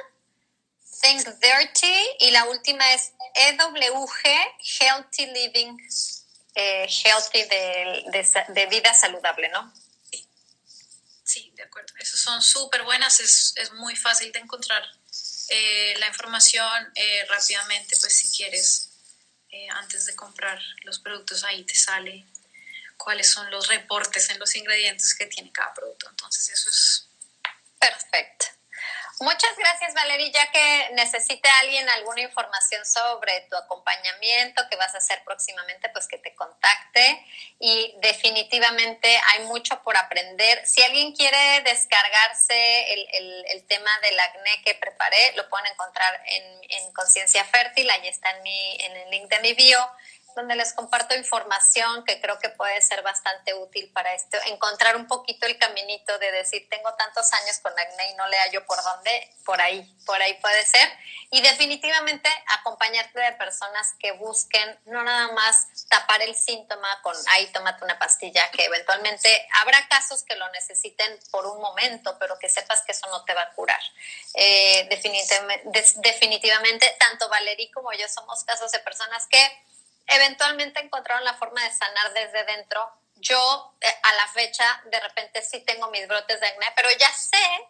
Think Dirty, y la última es EWG, Healthy Living, eh, Healthy de, de, de vida saludable, ¿no? Sí, de acuerdo. Esas son súper buenas, es, es, muy fácil de encontrar eh, la información eh, rápidamente, pues si quieres, eh, antes de comprar los productos, ahí te sale cuáles son los reportes en los ingredientes que tiene cada producto. Entonces eso es... Perfecto. Muchas gracias, Valeria. Ya que necesite alguien alguna información sobre tu acompañamiento que vas a hacer próximamente, pues que te contacte. Y definitivamente hay mucho por aprender. Si alguien quiere descargarse el, el, tema del acné que preparé, lo pueden encontrar en, en Conciencia Fértil. Ahí está en, mi, en el link de mi bio donde les comparto información que creo que puede ser bastante útil para esto, encontrar un poquito el caminito de decir, tengo tantos años con acné y no le hallo por dónde, por ahí, por ahí puede ser. Y definitivamente acompañarte de personas que busquen no nada más tapar el síntoma con, ahí tómate una pastilla, que eventualmente habrá casos que lo necesiten por un momento, pero que sepas que eso no te va a curar. Eh, definitivamente, definitivamente, tanto Valerie como yo somos casos de personas que eventualmente encontraron la forma de sanar desde dentro. Yo eh, a la fecha de repente sí tengo mis brotes de acné, pero ya sé,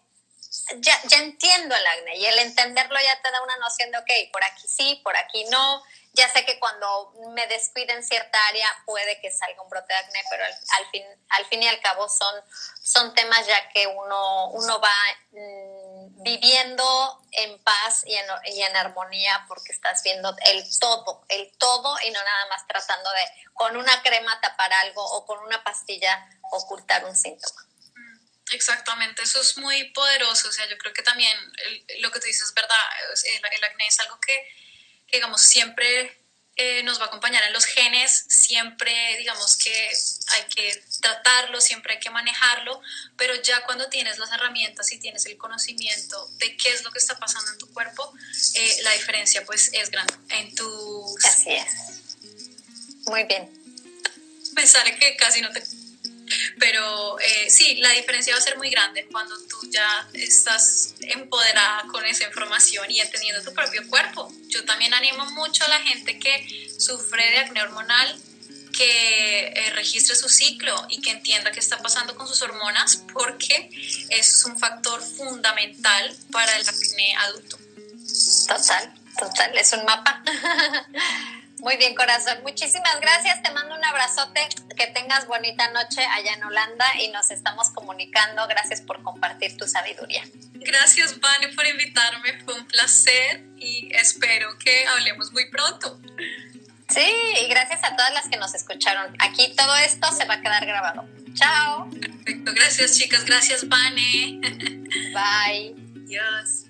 ya, ya entiendo el acné y el entenderlo ya te da una noción de, ok, por aquí sí, por aquí no. Ya sé que cuando me descuide en cierta área puede que salga un brote de acné, pero al, fin, al fin y al cabo son, son temas ya que uno, uno va mmm, viviendo en paz y en, y en, armonía porque estás viendo el todo, el todo y no nada más tratando de con una crema tapar algo o con una pastilla ocultar un síntoma. Exactamente, eso es muy poderoso. O sea, yo creo que también lo que tú dices es verdad. El acné es algo que, que digamos, siempre eh, nos va a acompañar en los genes, siempre digamos que hay que tratarlo, siempre hay que manejarlo, pero ya cuando tienes las herramientas y tienes el conocimiento de qué es lo que está pasando en tu cuerpo, eh, la diferencia pues es grande. En tu... Así es. Muy bien. Me sale que casi no te pero eh, sí, la diferencia va a ser muy grande cuando tú ya estás empoderada con esa información y entendiendo tu propio cuerpo. Yo también animo mucho a la gente que sufre de acné hormonal que eh, registre su ciclo y que entienda qué está pasando con sus hormonas porque eso es un factor fundamental para el acné adulto. Total, total, es un mapa. Muy bien, corazón. Muchísimas gracias. Te mando un abrazote. Que tengas bonita noche allá en Holanda y nos estamos comunicando. Gracias por compartir tu sabiduría. Gracias, Vane, por invitarme. Fue un placer y espero que hablemos muy pronto. Sí, y gracias a todas las que nos escucharon. Aquí todo esto se va a quedar grabado. Chao. Perfecto. Gracias, chicas. Gracias, Vane. Bye. Adiós.